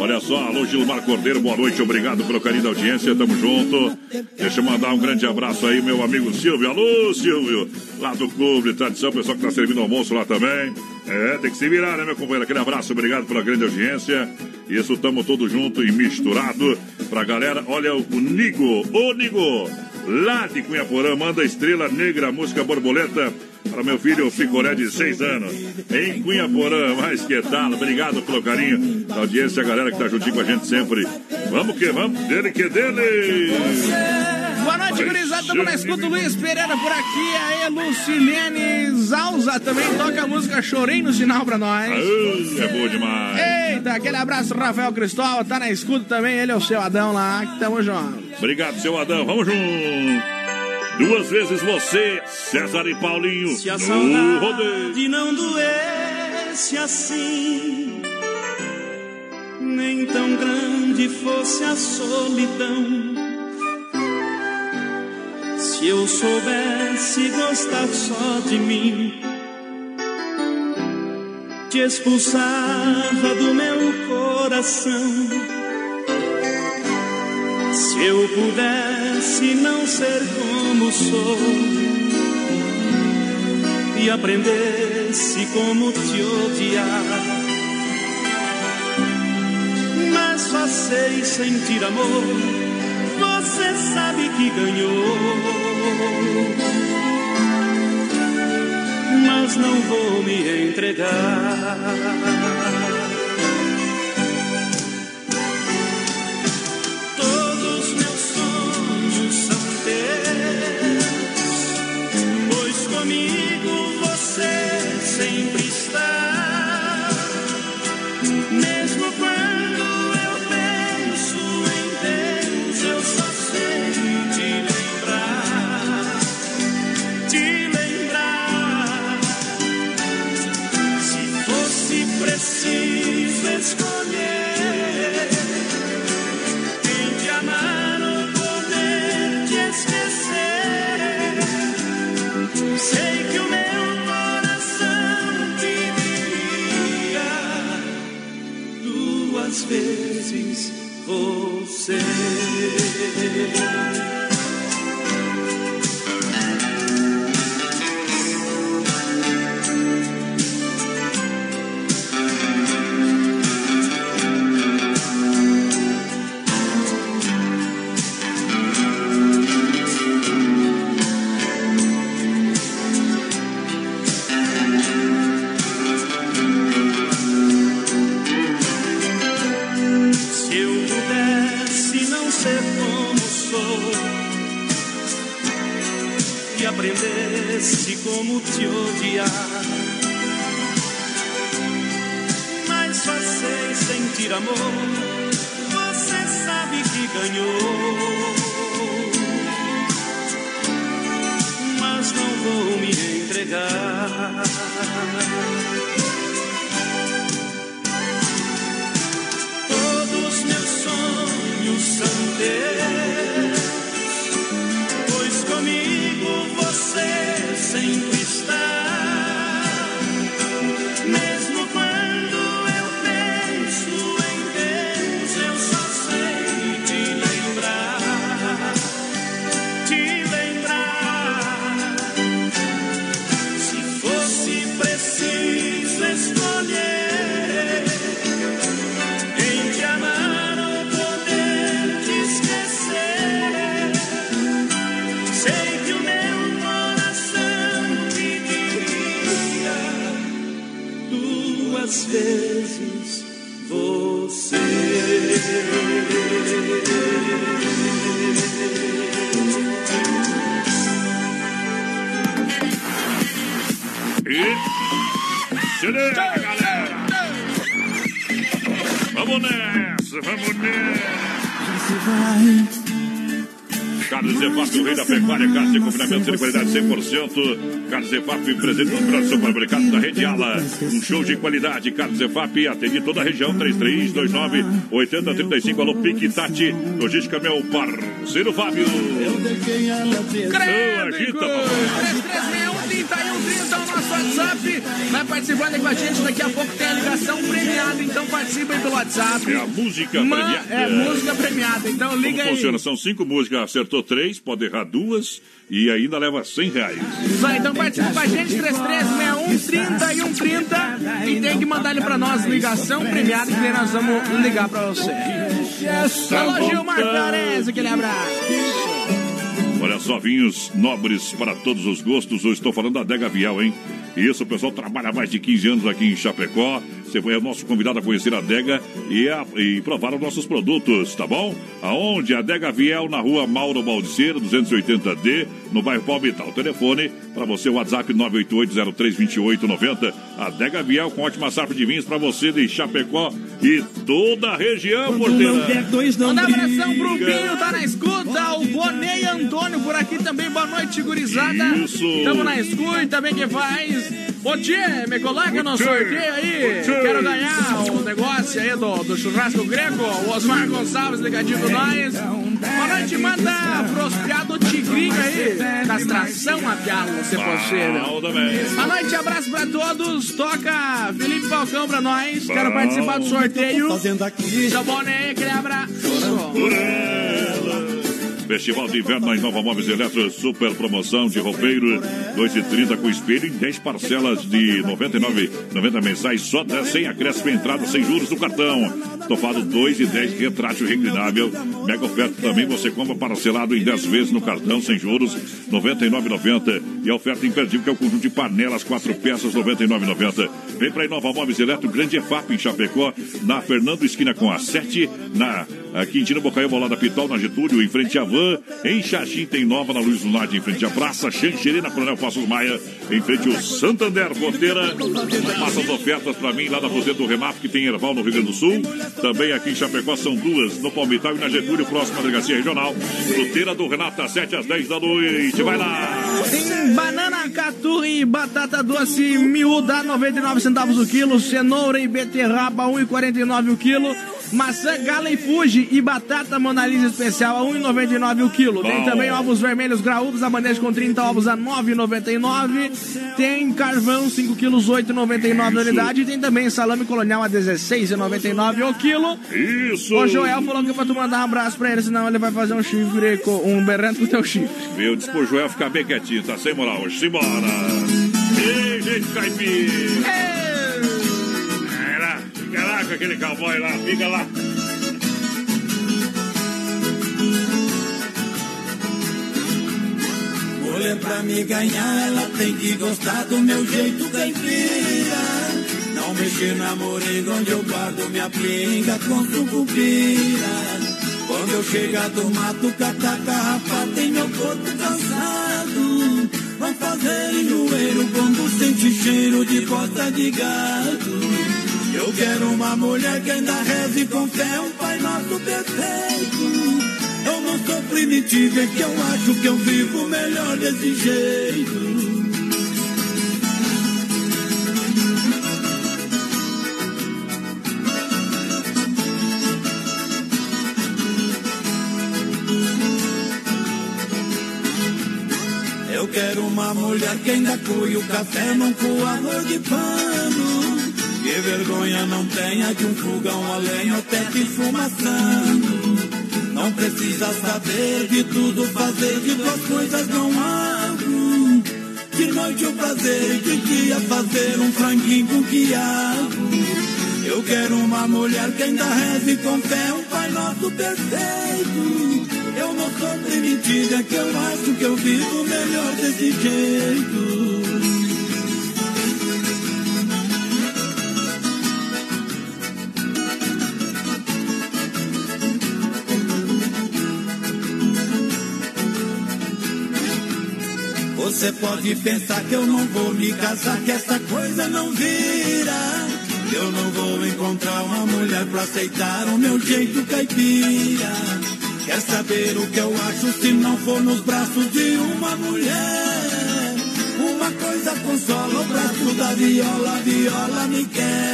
Olha só, alô Gilmar Cordeiro, boa noite, obrigado pelo carinho da audiência, tamo junto. Deixa eu mandar um grande abraço aí, meu amigo Silvio. Alô, Silvio, lá do Clube Tradição, pessoal que tá servindo almoço lá também. É, tem que se virar, né, meu companheiro? Aquele abraço, obrigado pela grande audiência. Isso, tamo todos junto e misturado pra galera. Olha o Nigo, ô Nigo, lá de Cunhaporã, manda Estrela Negra, música borboleta. Para meu filho Picolé de 6 anos, em Cunhaporã, mas que tal? Obrigado pelo carinho da audiência, a galera que tá juntinho com a gente sempre. Vamos que vamos, dele que dele! Boa noite, gurizada. Tamo na escuta. Luiz Pereira por aqui. Aí, Lucilene Zalza também toca a música Chorei no Sinal pra nós. É boa demais. Eita, aquele abraço, Rafael Cristóvão. Tá na escuta também. Ele é o seu Adão lá. Que tamo junto. Obrigado, seu Adão. Vamos junto. Duas vezes você, César e Paulinho, Se a no rodeio. não doesse assim, nem tão grande fosse a solidão. Se eu soubesse gostar só de mim, te expulsava do meu coração. Se eu pudesse não ser como sou e aprendesse como te odiar, mas só sei sentir amor. Você sabe que ganhou, mas não vou me entregar. Carne de qualidade 100%. Carlos Zefap, presente nos melhores supermercados da rede Ala. Um show de qualidade. Carlos Zefap, atende toda a região, 3329-8035. Alô, Pique Tati. Logística, meu parceiro Fábio. Credo, agita, coisa. 3361 é o nosso WhatsApp. Vai participando aí com a gente. Daqui a pouco tem a ligação premiada. Então participa aí pelo WhatsApp. É a música Ma- premiada. É, música premiada. Então liga Como aí. funciona? São cinco músicas, acertou três, pode errar duas e ainda leva 100 reais. Isso aí, então participa com a gente, 3361 30 e 130. E tem que mandar ele pra nós, ligação premiada, que nós vamos ligar pra você. Alô, Gilmar Perez, aquele abraço. Olha só, vinhos nobres para todos os gostos. Eu estou falando da Adega Viel, hein? Isso, o pessoal trabalha mais de 15 anos aqui em Chapecó. Você foi o nosso convidado a conhecer a Adega e, a, e provar os nossos produtos, tá bom? Aonde? Adega Viel, na rua Mauro Baldiceira, 280D, no bairro Palmital. Telefone para você, o WhatsApp 988-032890. Adega Viel com ótima safra de vinhos para você de Chapecó e toda a região, porteira. Manda um abração pro Binho, tá na escuta. O Bonei Antônio por aqui também. Boa noite, gurizada. Isso. Tamo na escuta também que faz. Ô Tchê, me coloca no sorteio aí. Quero ganhar o negócio aí do, do churrasco grego. O Osmar Gonçalves ligadinho com nós. Boa noite, manda pros piados tigrinho aí. Castração a piada, possível. Bom também. Boa noite, abraço pra todos. Toca Felipe Falcão pra nós. Quero Bom. participar do sorteio. Fazendo aqui. Seu boné, aquele abraço. Festival de Inverno na Nova Móveis Eletro, super promoção de roupeiro, 2,30 com espelho em 10 parcelas de 99,90 mensais, só 10, sem acréscimo entrada, sem juros no cartão. Estofado 2,10 retrátil reclinável. Mega oferta também, você compra parcelado em 10 vezes no cartão, sem juros, 99,90. E a oferta imperdível que é o conjunto de panelas, 4 peças, 99,90. Vem para Nova Móveis Eletro, Grande EFAP em Chapecó, na Fernando Esquina com a 7, na a Quintino Bocaiúva, lá da Pitol, na Getúlio, em frente à Van. Em Xaxim tem nova, na Luiz Lunardi, em frente à Praça. Xanxerê, na Coronel Passos Maia, em frente ao Santander Porteira. Passa as ofertas para mim lá da Fazenda do Remap, que tem Erval no Rio Grande do Sul. Também aqui em Chapecó são duas, no Palmital e na Getúlio, próxima delegacia regional. Fruteira do Renato, das 7 às 10 da noite. Vai lá! Tem banana, e batata doce miúda, 99 centavos o quilo. Cenoura e beterraba, 1,49 o quilo. Maçã, gala e fuji e batata monalisa especial a 1,99 o quilo. Tem também ovos vermelhos graúdos, a bandeja com 30 ovos a 9,99. Tem carvão, 5 quilos, 8,99 a unidade. E tem também salame colonial a 16,99 o quilo. Isso! O Joel falou que é pra tu mandar um abraço pra ele, senão ele vai fazer um chifre, com, um berrante com o teu chifre. Meu, diz pro Joel ficar bem quietinho, tá sem moral hoje. Simbora! Ei, gente caipira! Era, fica lá aquele cowboy lá, fica lá. Mulher pra me ganhar, ela tem que gostar do meu jeito caipira. Não mexer na moringa onde eu guardo minha pinga com sucupira. Quando eu chegar do mato, catar carrapato tem meu corpo cansado. Não fazer enjoeiro quando sente cheiro de bota de gado. Eu quero uma mulher que ainda reze com fé um Pai Nosso perfeito. Eu não sou primitivo, é que eu acho que eu vivo melhor desse jeito. Eu quero uma mulher que ainda cuie o café num coador de pano. Que vergonha não tenha de um fogão a lenha ou até de fumaçando. Não precisa saber de tudo, fazer de duas coisas não abro. De noite o prazer e de dia fazer um franguinho com quiabo. Eu quero uma mulher que ainda reze com fé um Pai Nosso perfeito. Eu não sou primitiva, é que eu acho que eu vivo melhor desse jeito. Você pode pensar que eu não vou me casar, que essa coisa não vira. Eu não vou encontrar uma mulher pra aceitar o meu jeito caipira. Quer saber o que eu acho se não for nos braços de uma mulher? Uma coisa consola o braço da viola, viola me quer.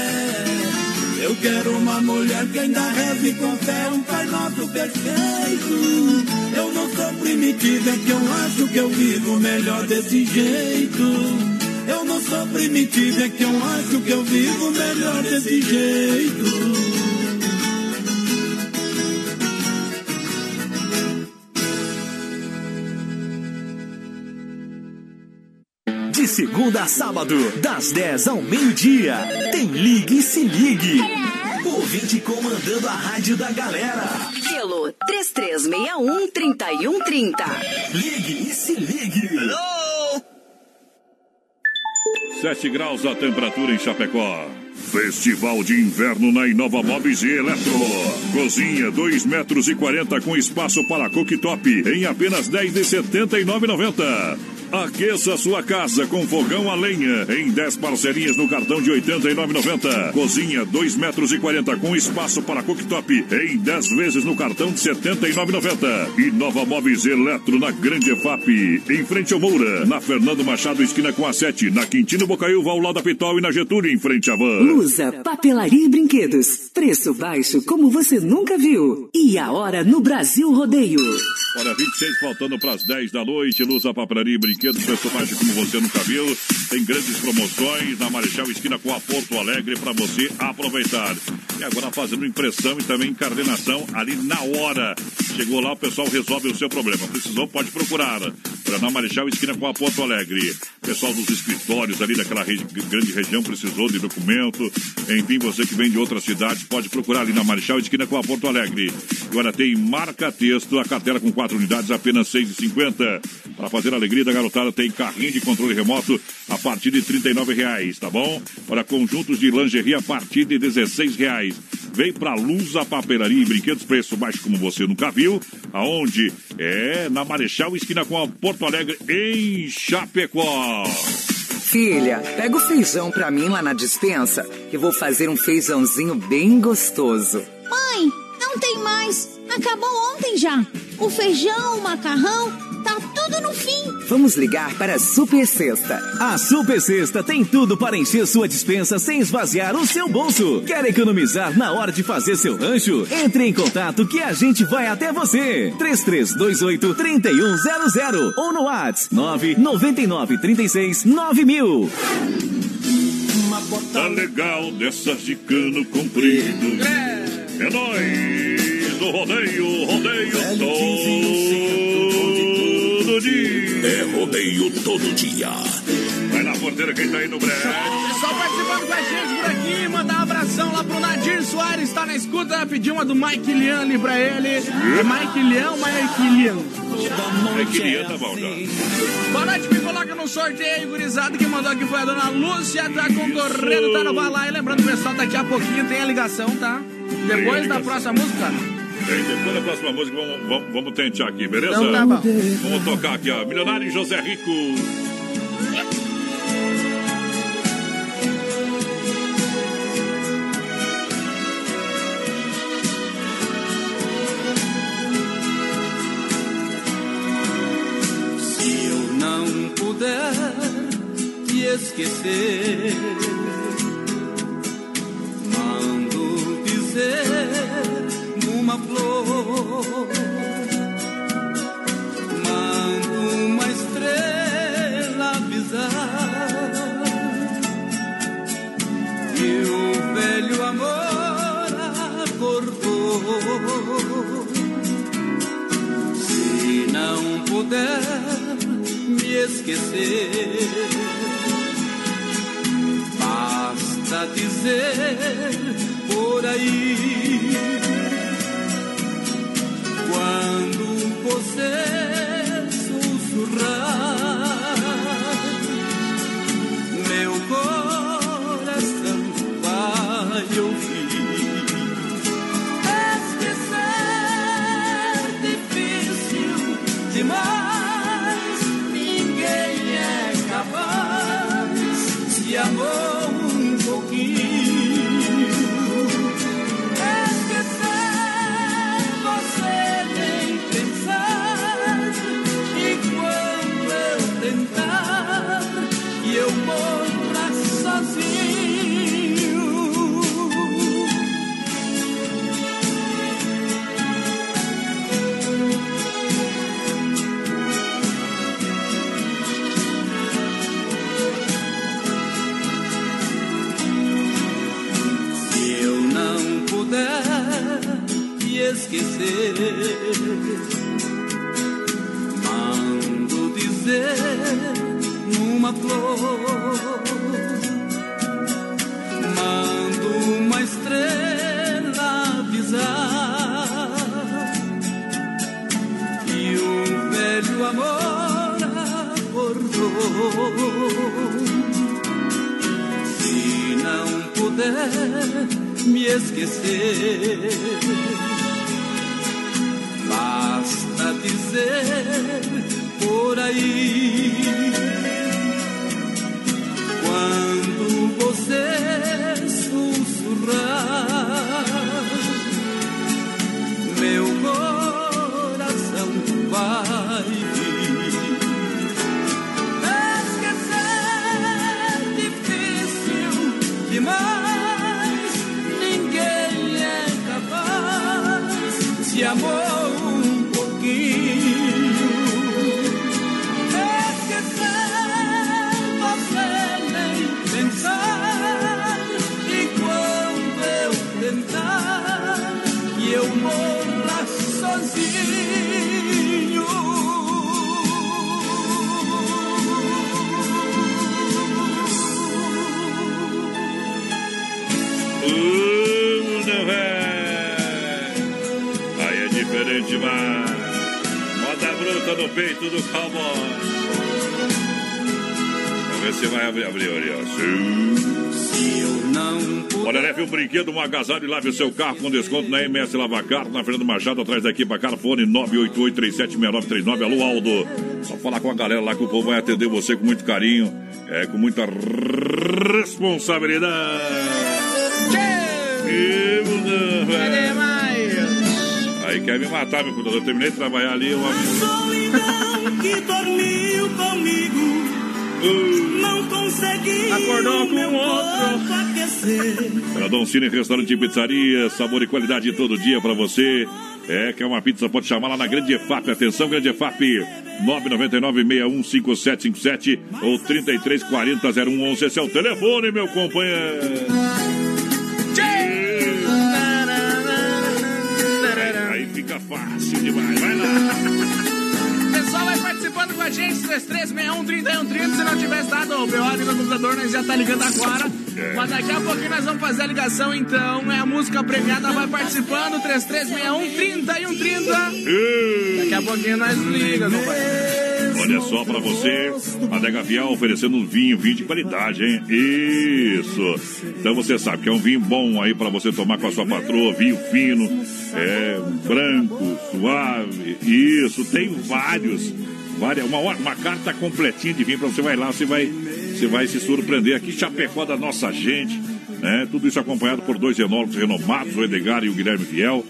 Quero uma mulher que ainda reze com fé um Pai Nosso perfeito. Eu não sou primitiva, é que eu acho que eu vivo melhor desse jeito. Eu não sou primitiva, é que eu acho que eu vivo melhor desse jeito. De segunda a sábado, das 10 ao meio-dia, tem Ligue e Se Ligue. Ouvinte comandando a rádio da galera. Pelo 3361-3130. Ligue e Se Ligue. 7 graus a temperatura em Chapecó. Festival de Inverno na Inova Móveis e Eletro. Cozinha 2 metros e 40 com espaço para cooktop em apenas 10 de 79,90. Aqueça sua casa com fogão a lenha em 10 parcelinhas no cartão de 89,90. Cozinha 2 metros e 40 com espaço para cooktop em 10 vezes no cartão de 79,90. E Nova Móveis Eletro na Grande EFAP, em frente ao Moura, na Fernando Machado esquina com a 7, na Quintino Bocaiúva ao lado da Pitol e na Getúlio em frente à Van. Lusa, papelaria e brinquedos. Preço baixo como você nunca viu. E a hora no Brasil Rodeio. Hora 26, faltando para as 10 da noite. Lusa Papelaria e Brinquedos, preço baixo como você nunca viu. Tem grandes promoções na Marechal Esquina com a Porto Alegre para você aproveitar. E agora fazendo impressão e também encardenação ali na hora. Chegou lá, o pessoal resolve o seu problema. Precisou, pode procurar. Para na Marechal Esquina com a Porto Alegre. Pessoal dos escritórios ali daquela grande região precisou de documento. Enfim, você que vem de outras cidades pode procurar ali na Marechal Esquina com a Porto Alegre. Agora tem marca texto, a cartela com quatro unidades, apenas R$ 6,50. Para fazer a alegria da garotada, tem carrinho de controle remoto a partir de R$ 39,00, tá bom? Para conjuntos de lingerie a partir de R$ 16,00. Vem pra Luz, a papelaria e brinquedos, preço baixo como você nunca viu. Aonde? É na Marechal, esquina com a Porto Alegre, em Chapecó. Filha, pega o feijão pra mim lá na dispensa, que vou fazer um feijãozinho bem gostoso. Mãe, não tem mais. Acabou ontem já. O feijão, o macarrão, tá tudo no fim. Vamos ligar para a Super Sexta. A Super Sexta tem tudo para encher sua dispensa sem esvaziar o seu bolso. Quer economizar na hora de fazer seu rancho? Entre em contato que a gente vai até você. 3328 3100 ou no WhatsApp 999 36 9000. Tá legal dessas de cano comprido. É nóis, o rodeio, rodeio todo dia. É rodeio todo dia. Vai na porteira quem tá aí no breve. Pessoal participando com a gente por aqui, mandar um abração lá pro Nadir Soares, tá na escuta, pedir uma do Mike Lian ali pra ele. É Mike Lian ou Mike Lian? Mike Lian tá bom já. Boa noite, me coloca no sorteio, gurizada, que mandou aqui foi a dona Lúcia, tá concorrendo, tá no balai. Lembrando, pessoal, daqui a pouquinho tem a ligação, tá? Depois da próxima música. Depois da próxima música, vamos, vamos, vamos aqui, beleza? Não, tá. Vamos tocar aqui, ó. Milionário José Rico. Se eu não puder te esquecer esquecer, basta dizer por aí. Esquecer, mando dizer numa flor, mando uma estrela avisar que o velho amor acordou. Se não puder me esquecer, por aí. Quando você sussurrar, demais. Moda bruta no peito do cowboy. Vamos ver se vai abrir, abrir. Sim. Se eu não Olha, leve um brinquedo, um agasalho e lave o seu carro com desconto na MS Lavacar, na Fernando Machado, atrás daqui para Carfone 988-376939. Alô, Aldo. Só falar com a galera lá que o povo vai atender você com muito carinho, é, com muita responsabilidade. Não, velho. Aí quer me matar, meu cuidador. Eu terminei de trabalhar ali, eu Solidão que dormiu comigo. Não consegui. Acordou com meu outro. Para Dom Cine Restaurante e Pizzaria, sabor e qualidade todo dia para você. É, quer uma pizza, pode chamar lá na Grande EFAP. Atenção, Grande EFAP, 999-615757 ou 3340-0111. Esse é o telefone, meu companheiro. Demais, vai lá. Pessoal, vai participando com a gente, 3361-3130. Se não tivesse dado o BO ali no computador, nós já tá ligando agora. É. Mas daqui a pouquinho nós vamos fazer a ligação, então. É a música premiada, vai participando, 3361-3130. Daqui a pouquinho nós liga, compadre. Olha só pra você, a Dega Vial oferecendo um vinho, vinho de qualidade, hein? Isso. Então você sabe que é um vinho bom aí pra você tomar com a sua patroa, vinho fino, é branco, suave. Isso, tem vários. Várias, uma, uma carta completinha de vinho pra você vai lá, você vai, você vai se surpreender aqui, Chapecó da nossa gente, né? Tudo isso acompanhado por dois enólogos renomados, o Edgar e o Guilherme Viel.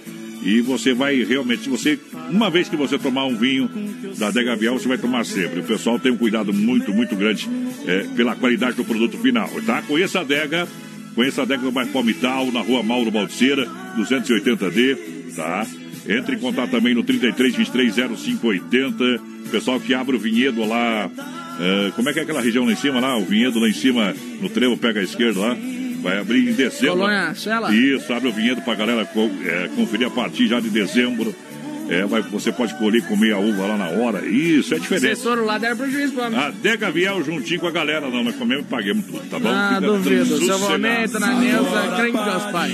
E você vai realmente, você, uma vez que você tomar um vinho da Adega Vial, você vai tomar sempre. O pessoal tem um cuidado muito, muito grande é, pela qualidade do produto final, tá? Conheça a Adega, conheça a Adega do bairro Palmital, na rua Mauro Baldiceira, 280D, tá? Entre em contato também no 33 23 0580. Pessoal que abre o vinhedo lá. É, como é que é aquela região lá em cima lá? O vinhedo lá em cima, no trevo, pega a esquerda lá. Vai abrir em dezembro. Colônia Sela. Isso, abre o vinhedo pra galera é, conferir a partir já de dezembro. É, vai, você pode colher e comer a uva lá na hora. Isso, é diferente. Assessor lá der prejuízo pra mim. Adega Viel juntinho com a galera. Não, nós comemos e pagamos tudo, tá bom? Ah, Fica duvido. Seu momento na mesa, crente Deus Pai.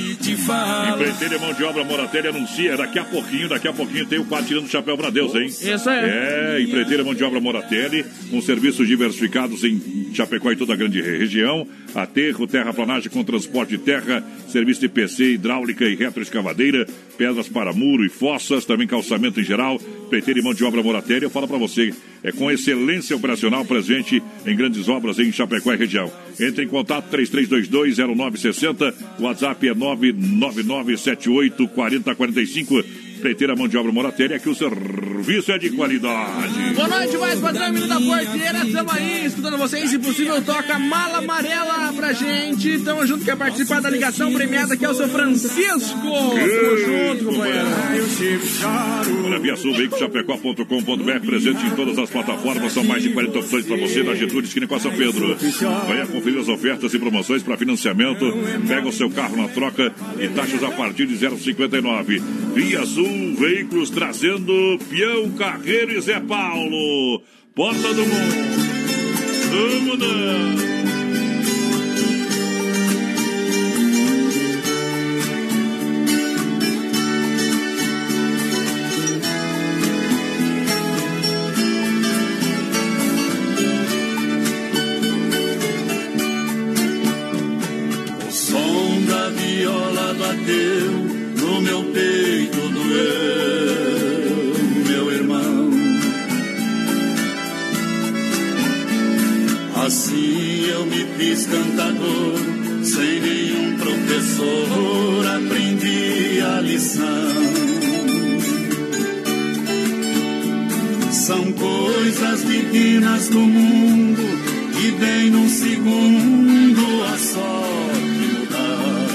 Empreiteira Mão de Obra Moratelli anuncia daqui a pouquinho, daqui a pouquinho tem o quadro tirando o chapéu pra Deus, hein? Isso aí. É, Empreiteira Mão de Obra Moratelli, com serviços diversificados em Chapecó e toda a grande re- região. Aterro, terraplanagem com transporte de terra, serviço de PC, hidráulica e retroescavadeira, pedras para muro e fossas, também calçamento em geral. Empreiteira e Mão de Obra Moratelli, eu falo pra você, é com excelência operacional presente em grandes obras em Chapecó e região. Entre em contato 33220960, o WhatsApp é 999784045. Empreiteira Mão de Obra Moratelli, aqui o serviço é de qualidade. Boa noite, mais padrão, menino da porteira. Tamo aí, escutando vocês. Se possível, toca mala amarela pra gente. Tamo junto, quer participar da ligação premiada que é o seu Francisco. Tamo junto, companheiro. Olha, Via Sul, veiculoschapecó.com.br, presente em todas as plataformas, são mais de 40 opções para você na Getúlio, esquina com a São Pedro. Venha conferir as ofertas e promoções para financiamento, pega o seu carro na troca e taxas a partir de 0,59. Via Sul, veículos trazendo Peão Carreiro e Zé Paulo. Porta do mundo. Vamos dar. Sem nenhum professor, aprendi a lição. São coisas divinas do mundo que vem num segundo a sorte mudar.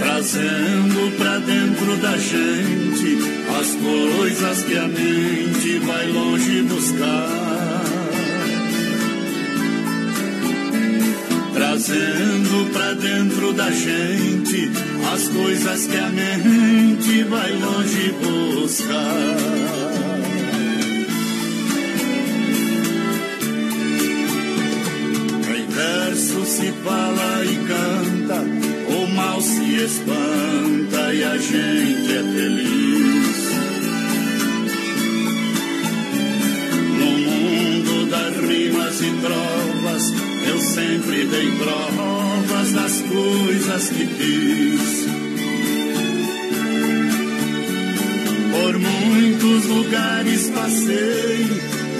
Trazendo pra dentro da gente as coisas que a mente vai longe buscar. Trazendo pra dentro da gente as coisas que a mente vai longe buscar. Em verso se fala e canta, o mal se espanta e a gente é feliz. Sempre dei provas das coisas que fiz. Por muitos lugares passei,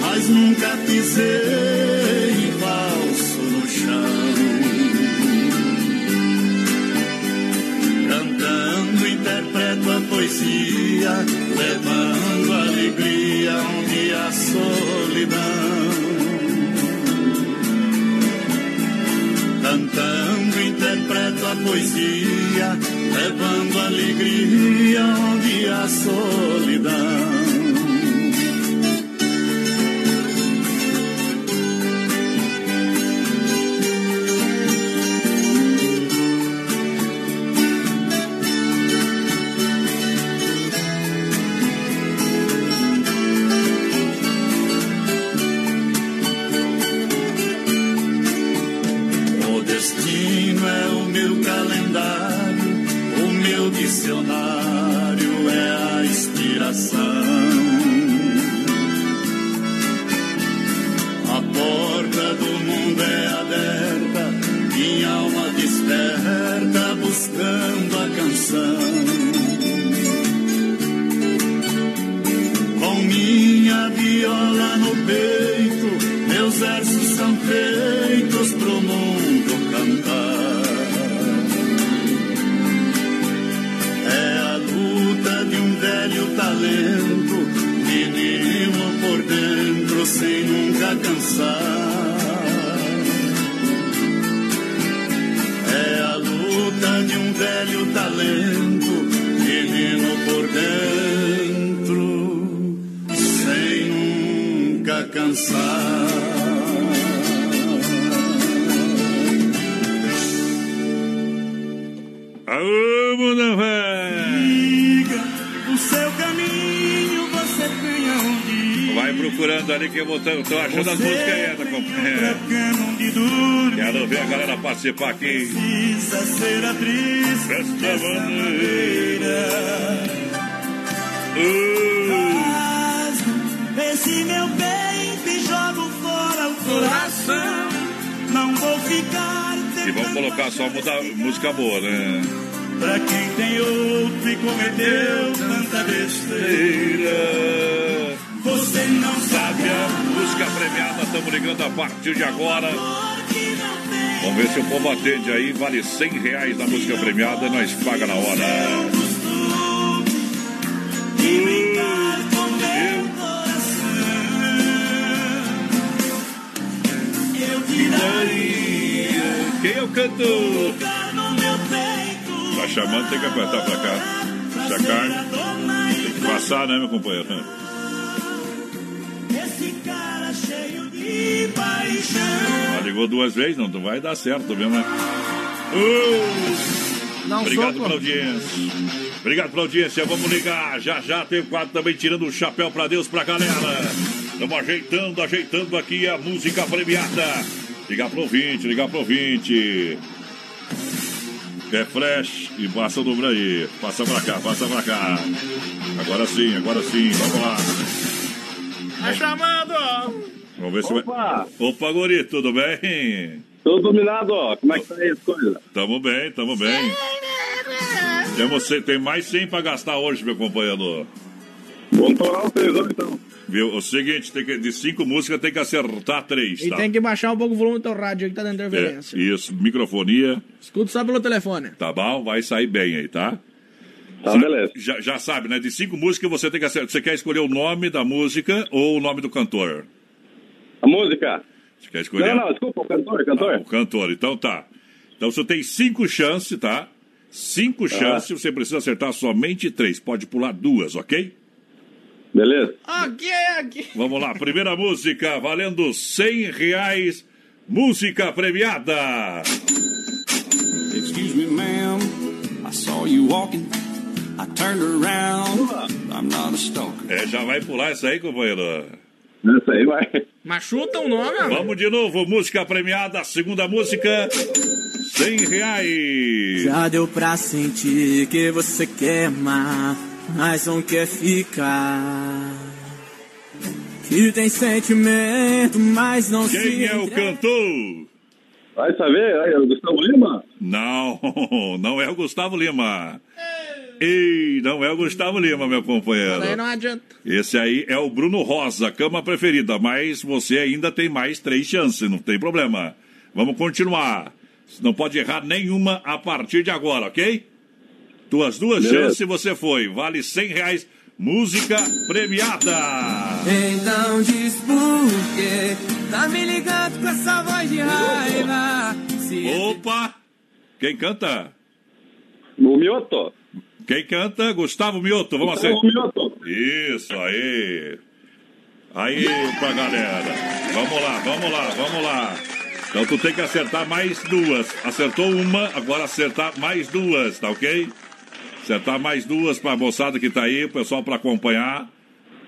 mas nunca pisei falso no chão. Cantando, interpreto a poesia, levando alegria onde há solidão. Poesia, levando alegria onde há solidão. Tô achando as músicas aí, tá com... onde dorme. Quero ver a galera participar aqui. Precisa ser atriz Festa bandeira. Rasgo esse meu peito e jogo fora o coração. Não vou ficar E vamos colocar só muda, música boa, né? pra quem tem outro e cometeu tanta besteira. Você não sabe Música premiada, estamos ligando a partir de agora. Vamos ver se o povo atende aí. Vale 100 reais na música premiada, nós paga na hora. Eu Quem o cantor? lugar no meu peito. Tá chamando, tem que apertar pra cá. Essa carne tem que passar, né, meu companheiro? De paixão. Já ligou duas vezes, não, não vai dar certo mesmo, né? Uh! Um Obrigado soco. pela audiência. Obrigado pela audiência. Vamos ligar. Já já tem o quadro também tirando o chapéu pra Deus, pra galera. Estamos ajeitando, ajeitando aqui a música premiada. Ligar pro ouvinte, ligar pro ouvinte. É flash e passa o número aí. Passa pra cá, passa pra cá. Agora sim, agora sim. Vamos lá. Tá chamando! Vamos ver se vai. Opa, Guri, tudo bem? Tudo dominado, ó. Como é que tá aí as coisas? Tamo bem, tamo bem. Temos, tem mais 100 pra gastar hoje, meu companheiro. Vamos torar o televisor então. Viu? O seguinte, tem que, de cinco músicas tem que acertar três, E tá? tem que baixar um pouco o volume do teu rádio aí que tá dando É, interferência. isso, microfonia, Escuta só pelo telefone. tá bom? Vai sair bem aí, tá? Tá, Sabe- beleza. Já, já sabe, né? De cinco músicas você tem que acertar. Você quer escolher o nome da música ou o nome do cantor? A música? Você quer escolher? Não, não, desculpa, o cantor, cantor. Ah, o cantor, então tá. Então você tem cinco chances, tá? Cinco chances, você precisa acertar somente três. Pode pular duas, ok? Beleza. Aqui, aqui. Vamos lá, primeira música, valendo 100 reais. Música premiada. Excuse me, ma'am. I saw you walking. I turned around. I'm not a stalker. É, já vai pular essa aí, companheiro. Essa aí vai. Mas chuta o nome, ó. Vamos de novo, música premiada, segunda música, 100 reais. Já deu pra sentir que você quer mais, mas não quer ficar. Que tem sentimento, mas não se. Quem é o cantor? Vai saber, aí, é o Gustavo Lima? Não, não é o Gustavo Lima. Ei, não é o Gustavo Lima, meu companheiro. não adianta. Esse aí é o Bruno Rosa, cama preferida, mas você ainda tem mais três chances, não tem problema. Vamos continuar. Não pode errar nenhuma a partir de agora, ok? Tuas duas Beleza. chances você foi. Vale 100 reais. Música premiada. Então diz por quê? Tá me ligando com essa voz de raiva. Se Opa! Quem canta? O Mioto. Quem canta? Gustavo Mioto. Vamos Gustavo. Mioto. Isso aí. Aí pra galera. Vamos lá, vamos lá, vamos lá. Então tu tem que acertar mais duas. Acertou uma, agora acertar mais duas, tá ok? Acertar mais duas pra moçada que tá aí, o pessoal pra acompanhar.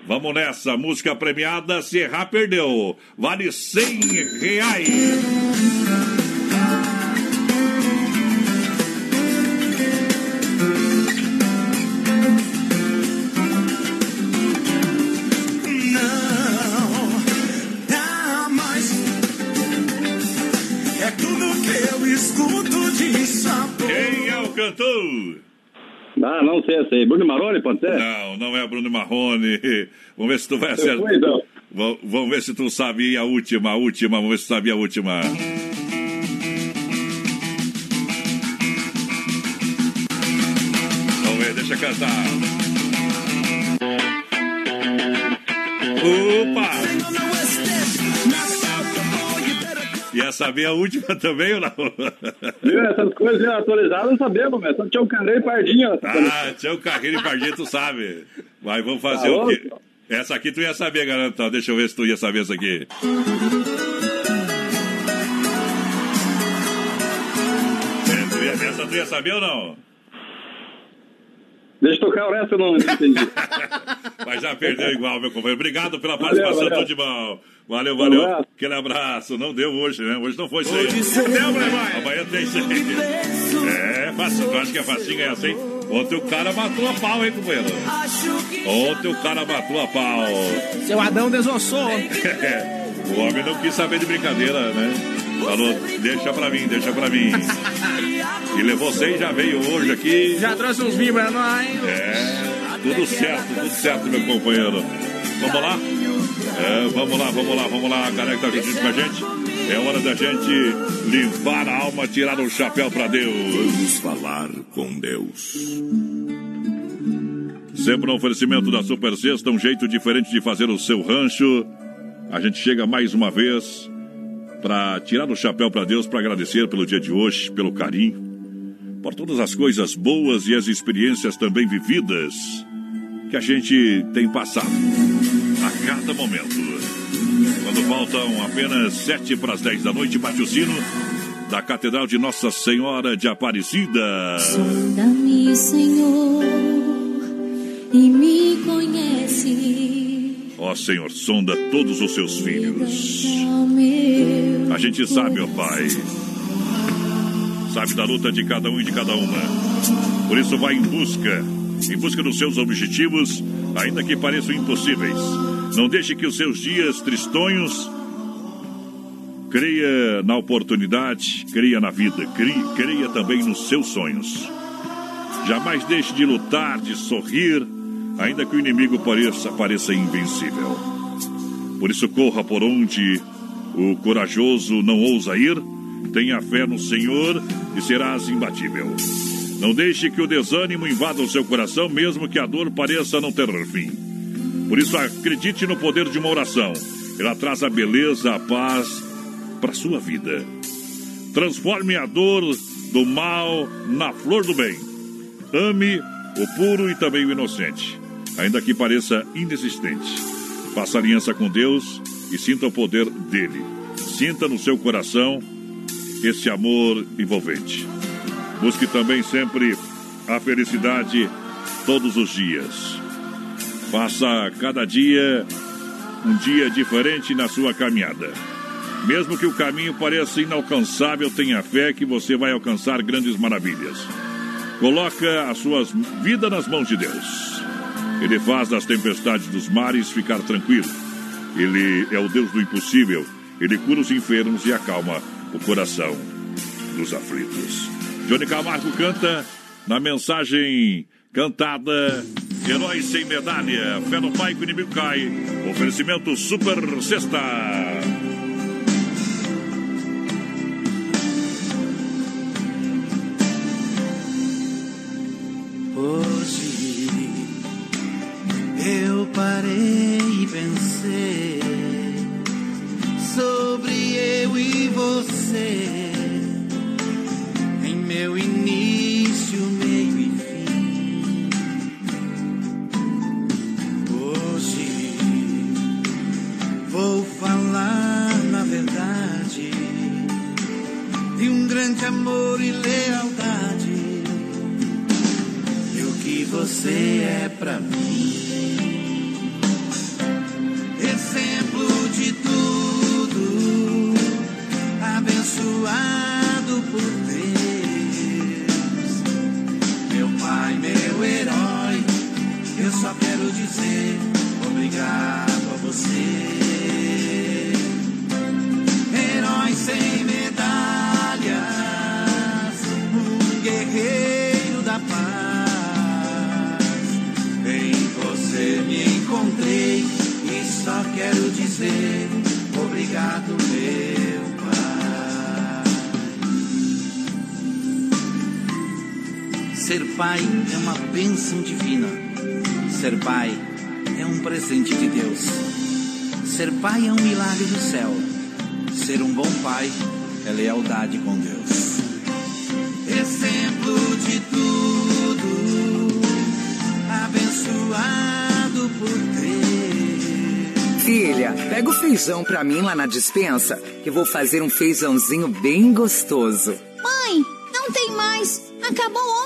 Vamos nessa, música premiada, se errar, perdeu. Vale 100 reais. Escuto de sabor. Quem é o cantor? Ah, não sei essa aí. Bruno Maroni, pode ser? Não, não é Bruno Marrone. Vamos ver se tu vai acertar. então. Va- Vamos ver se tu sabia a última, a última. Vamos ver se tu sabia a última. Vamos ver, deixa cantar. Ia saber a última também ou não? Viu? Essas coisas atualizadas não sabemos, mas só tinha um carreiro e pardinho. Ah, tinha um carreiro e pardinho, tu sabe. Mas vamos fazer Tá o quê? Essa aqui tu ia saber, garanto. Então, Deixa eu ver se tu ia saber essa aqui. É, tu ia- Essa tu ia saber ou não? Deixa eu tocar o resto, eu não, entendi. Mas já perdeu igual, meu companheiro. Obrigado pela Valeu, participação, valeu. tudo de bom. Valeu, valeu. Um abraço. Aquele abraço. Não deu hoje, né? Hoje não foi isso aí. Deu, Playboy. Amanhã tem isso aí. É, fácil. Tu acha que é facinho ganhar assim? Ontem o cara matou a pau, hein, companheiro? Ontem o cara matou a pau. Seu Adão desossou. o homem não quis saber de brincadeira, né? Falou, deixa pra mim, deixa pra mim. E levou seis, já veio hoje aqui. Já trouxe uns vinhos pra nós. É, tudo certo, tudo certo, meu companheiro. Vamos lá? É, vamos lá, vamos lá, vamos lá. A galera que tá juntinho com a gente. É hora da gente limpar a alma, tirar o chapéu pra Deus. Vamos falar com Deus. Sempre um oferecimento da Super Sexta, um jeito diferente de fazer o seu rancho. A gente chega mais uma vez para tirar o chapéu para Deus, para agradecer pelo dia de hoje, pelo carinho, por todas as coisas boas e as experiências também vividas que a gente tem passado cada momento. Quando faltam apenas sete para as dez da noite, bate o sino da Catedral de Nossa Senhora de Aparecida. Sonda-me, Senhor, e me conhece. Ó Senhor, sonda todos os seus filhos. A gente sabe, ó Pai. Sabe da luta de cada um e de cada uma. Por isso vai em busca, em busca dos seus objetivos, ainda que pareçam impossíveis. Não deixe que os seus dias tristonhos creia na oportunidade, creia na vida, creia, creia também nos seus sonhos. Jamais deixe de lutar, de sorrir, ainda que o inimigo pareça, pareça invencível. Por isso, corra por onde o corajoso não ousa ir. Tenha fé no Senhor e serás imbatível. Não deixe que o desânimo invada o seu coração, mesmo que a dor pareça não ter fim. Por isso, acredite no poder de uma oração. Ela traz a beleza, a paz para sua vida. Transforme a dor do mal na flor do bem. Ame o puro e também o inocente, ainda que pareça inexistente. Faça aliança com Deus e sinta o poder dele. Sinta no seu coração esse amor envolvente. Busque também sempre a felicidade todos os dias. Faça cada dia um dia diferente na sua caminhada. Mesmo que o caminho pareça inalcançável, tenha fé que você vai alcançar grandes maravilhas. Coloca a sua vida nas mãos de Deus. Ele faz das tempestades dos mares ficar tranquilo. Ele é o Deus do impossível. Ele cura os enfermos e acalma o coração dos aflitos. Johnny Camargo canta na mensagem cantada Herói sem medalha. Fé no pai que o inimigo cai. Oferecimento Super Sexta. Hoje eu parei e pensei sobre eu e você, amor e lealdade e o que você é pra mim. Ser pai é uma bênção divina. Ser pai é um presente de Deus. Ser pai é um milagre do céu. Ser um bom pai é lealdade com Deus. Exemplo de tudo, abençoado por ter. Filha, pega o feijão pra mim lá na dispensa, que vou fazer um feijãozinho bem gostoso. Mãe, não tem mais. Acabou ontem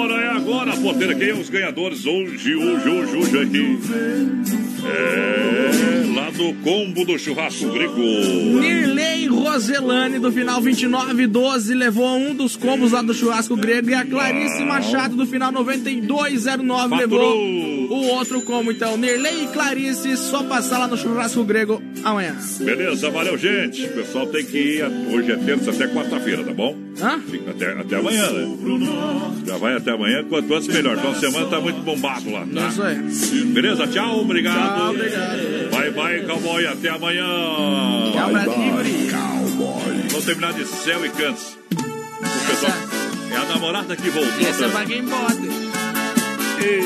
é agora, porteira. Quem é os ganhadores hoje, hoje, hoje, hoje aqui? É lá do combo do churrasco grego. Nirley Roselane, do final 2912, levou um dos combos lá do churrasco grego. E a Clarice Machado, do final 9209, Faturou. levou o outro combo. Então, Nirley e Clarice, só passar lá no churrasco grego amanhã. Beleza, valeu, gente. O pessoal tem que ir. Hoje é terça até quarta-feira, tá bom? Hã? Fica até, até amanhã, né? Já vai até amanhã, quanto antes melhor. Então a semana tá muito bombado lá, tá? Isso aí. Beleza, tchau, obrigado. Tchau, obrigado. Bye, bye, cowboy, até amanhã. Tchau, Brasil. Vamos terminar de céu e cantos. O pessoal, é a namorada que voltou. Essa é tá? pra quem pode. Ei,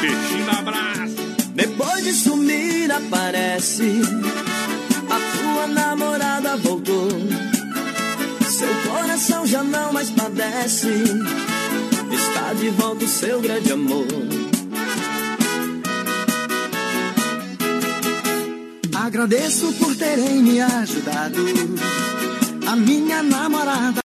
peixinho abraço. Depois de sumir aparece A tua namorada voltou Seu coração já não mais padece Está de volta o seu grande amor. Agradeço por terem me ajudado. A minha namorada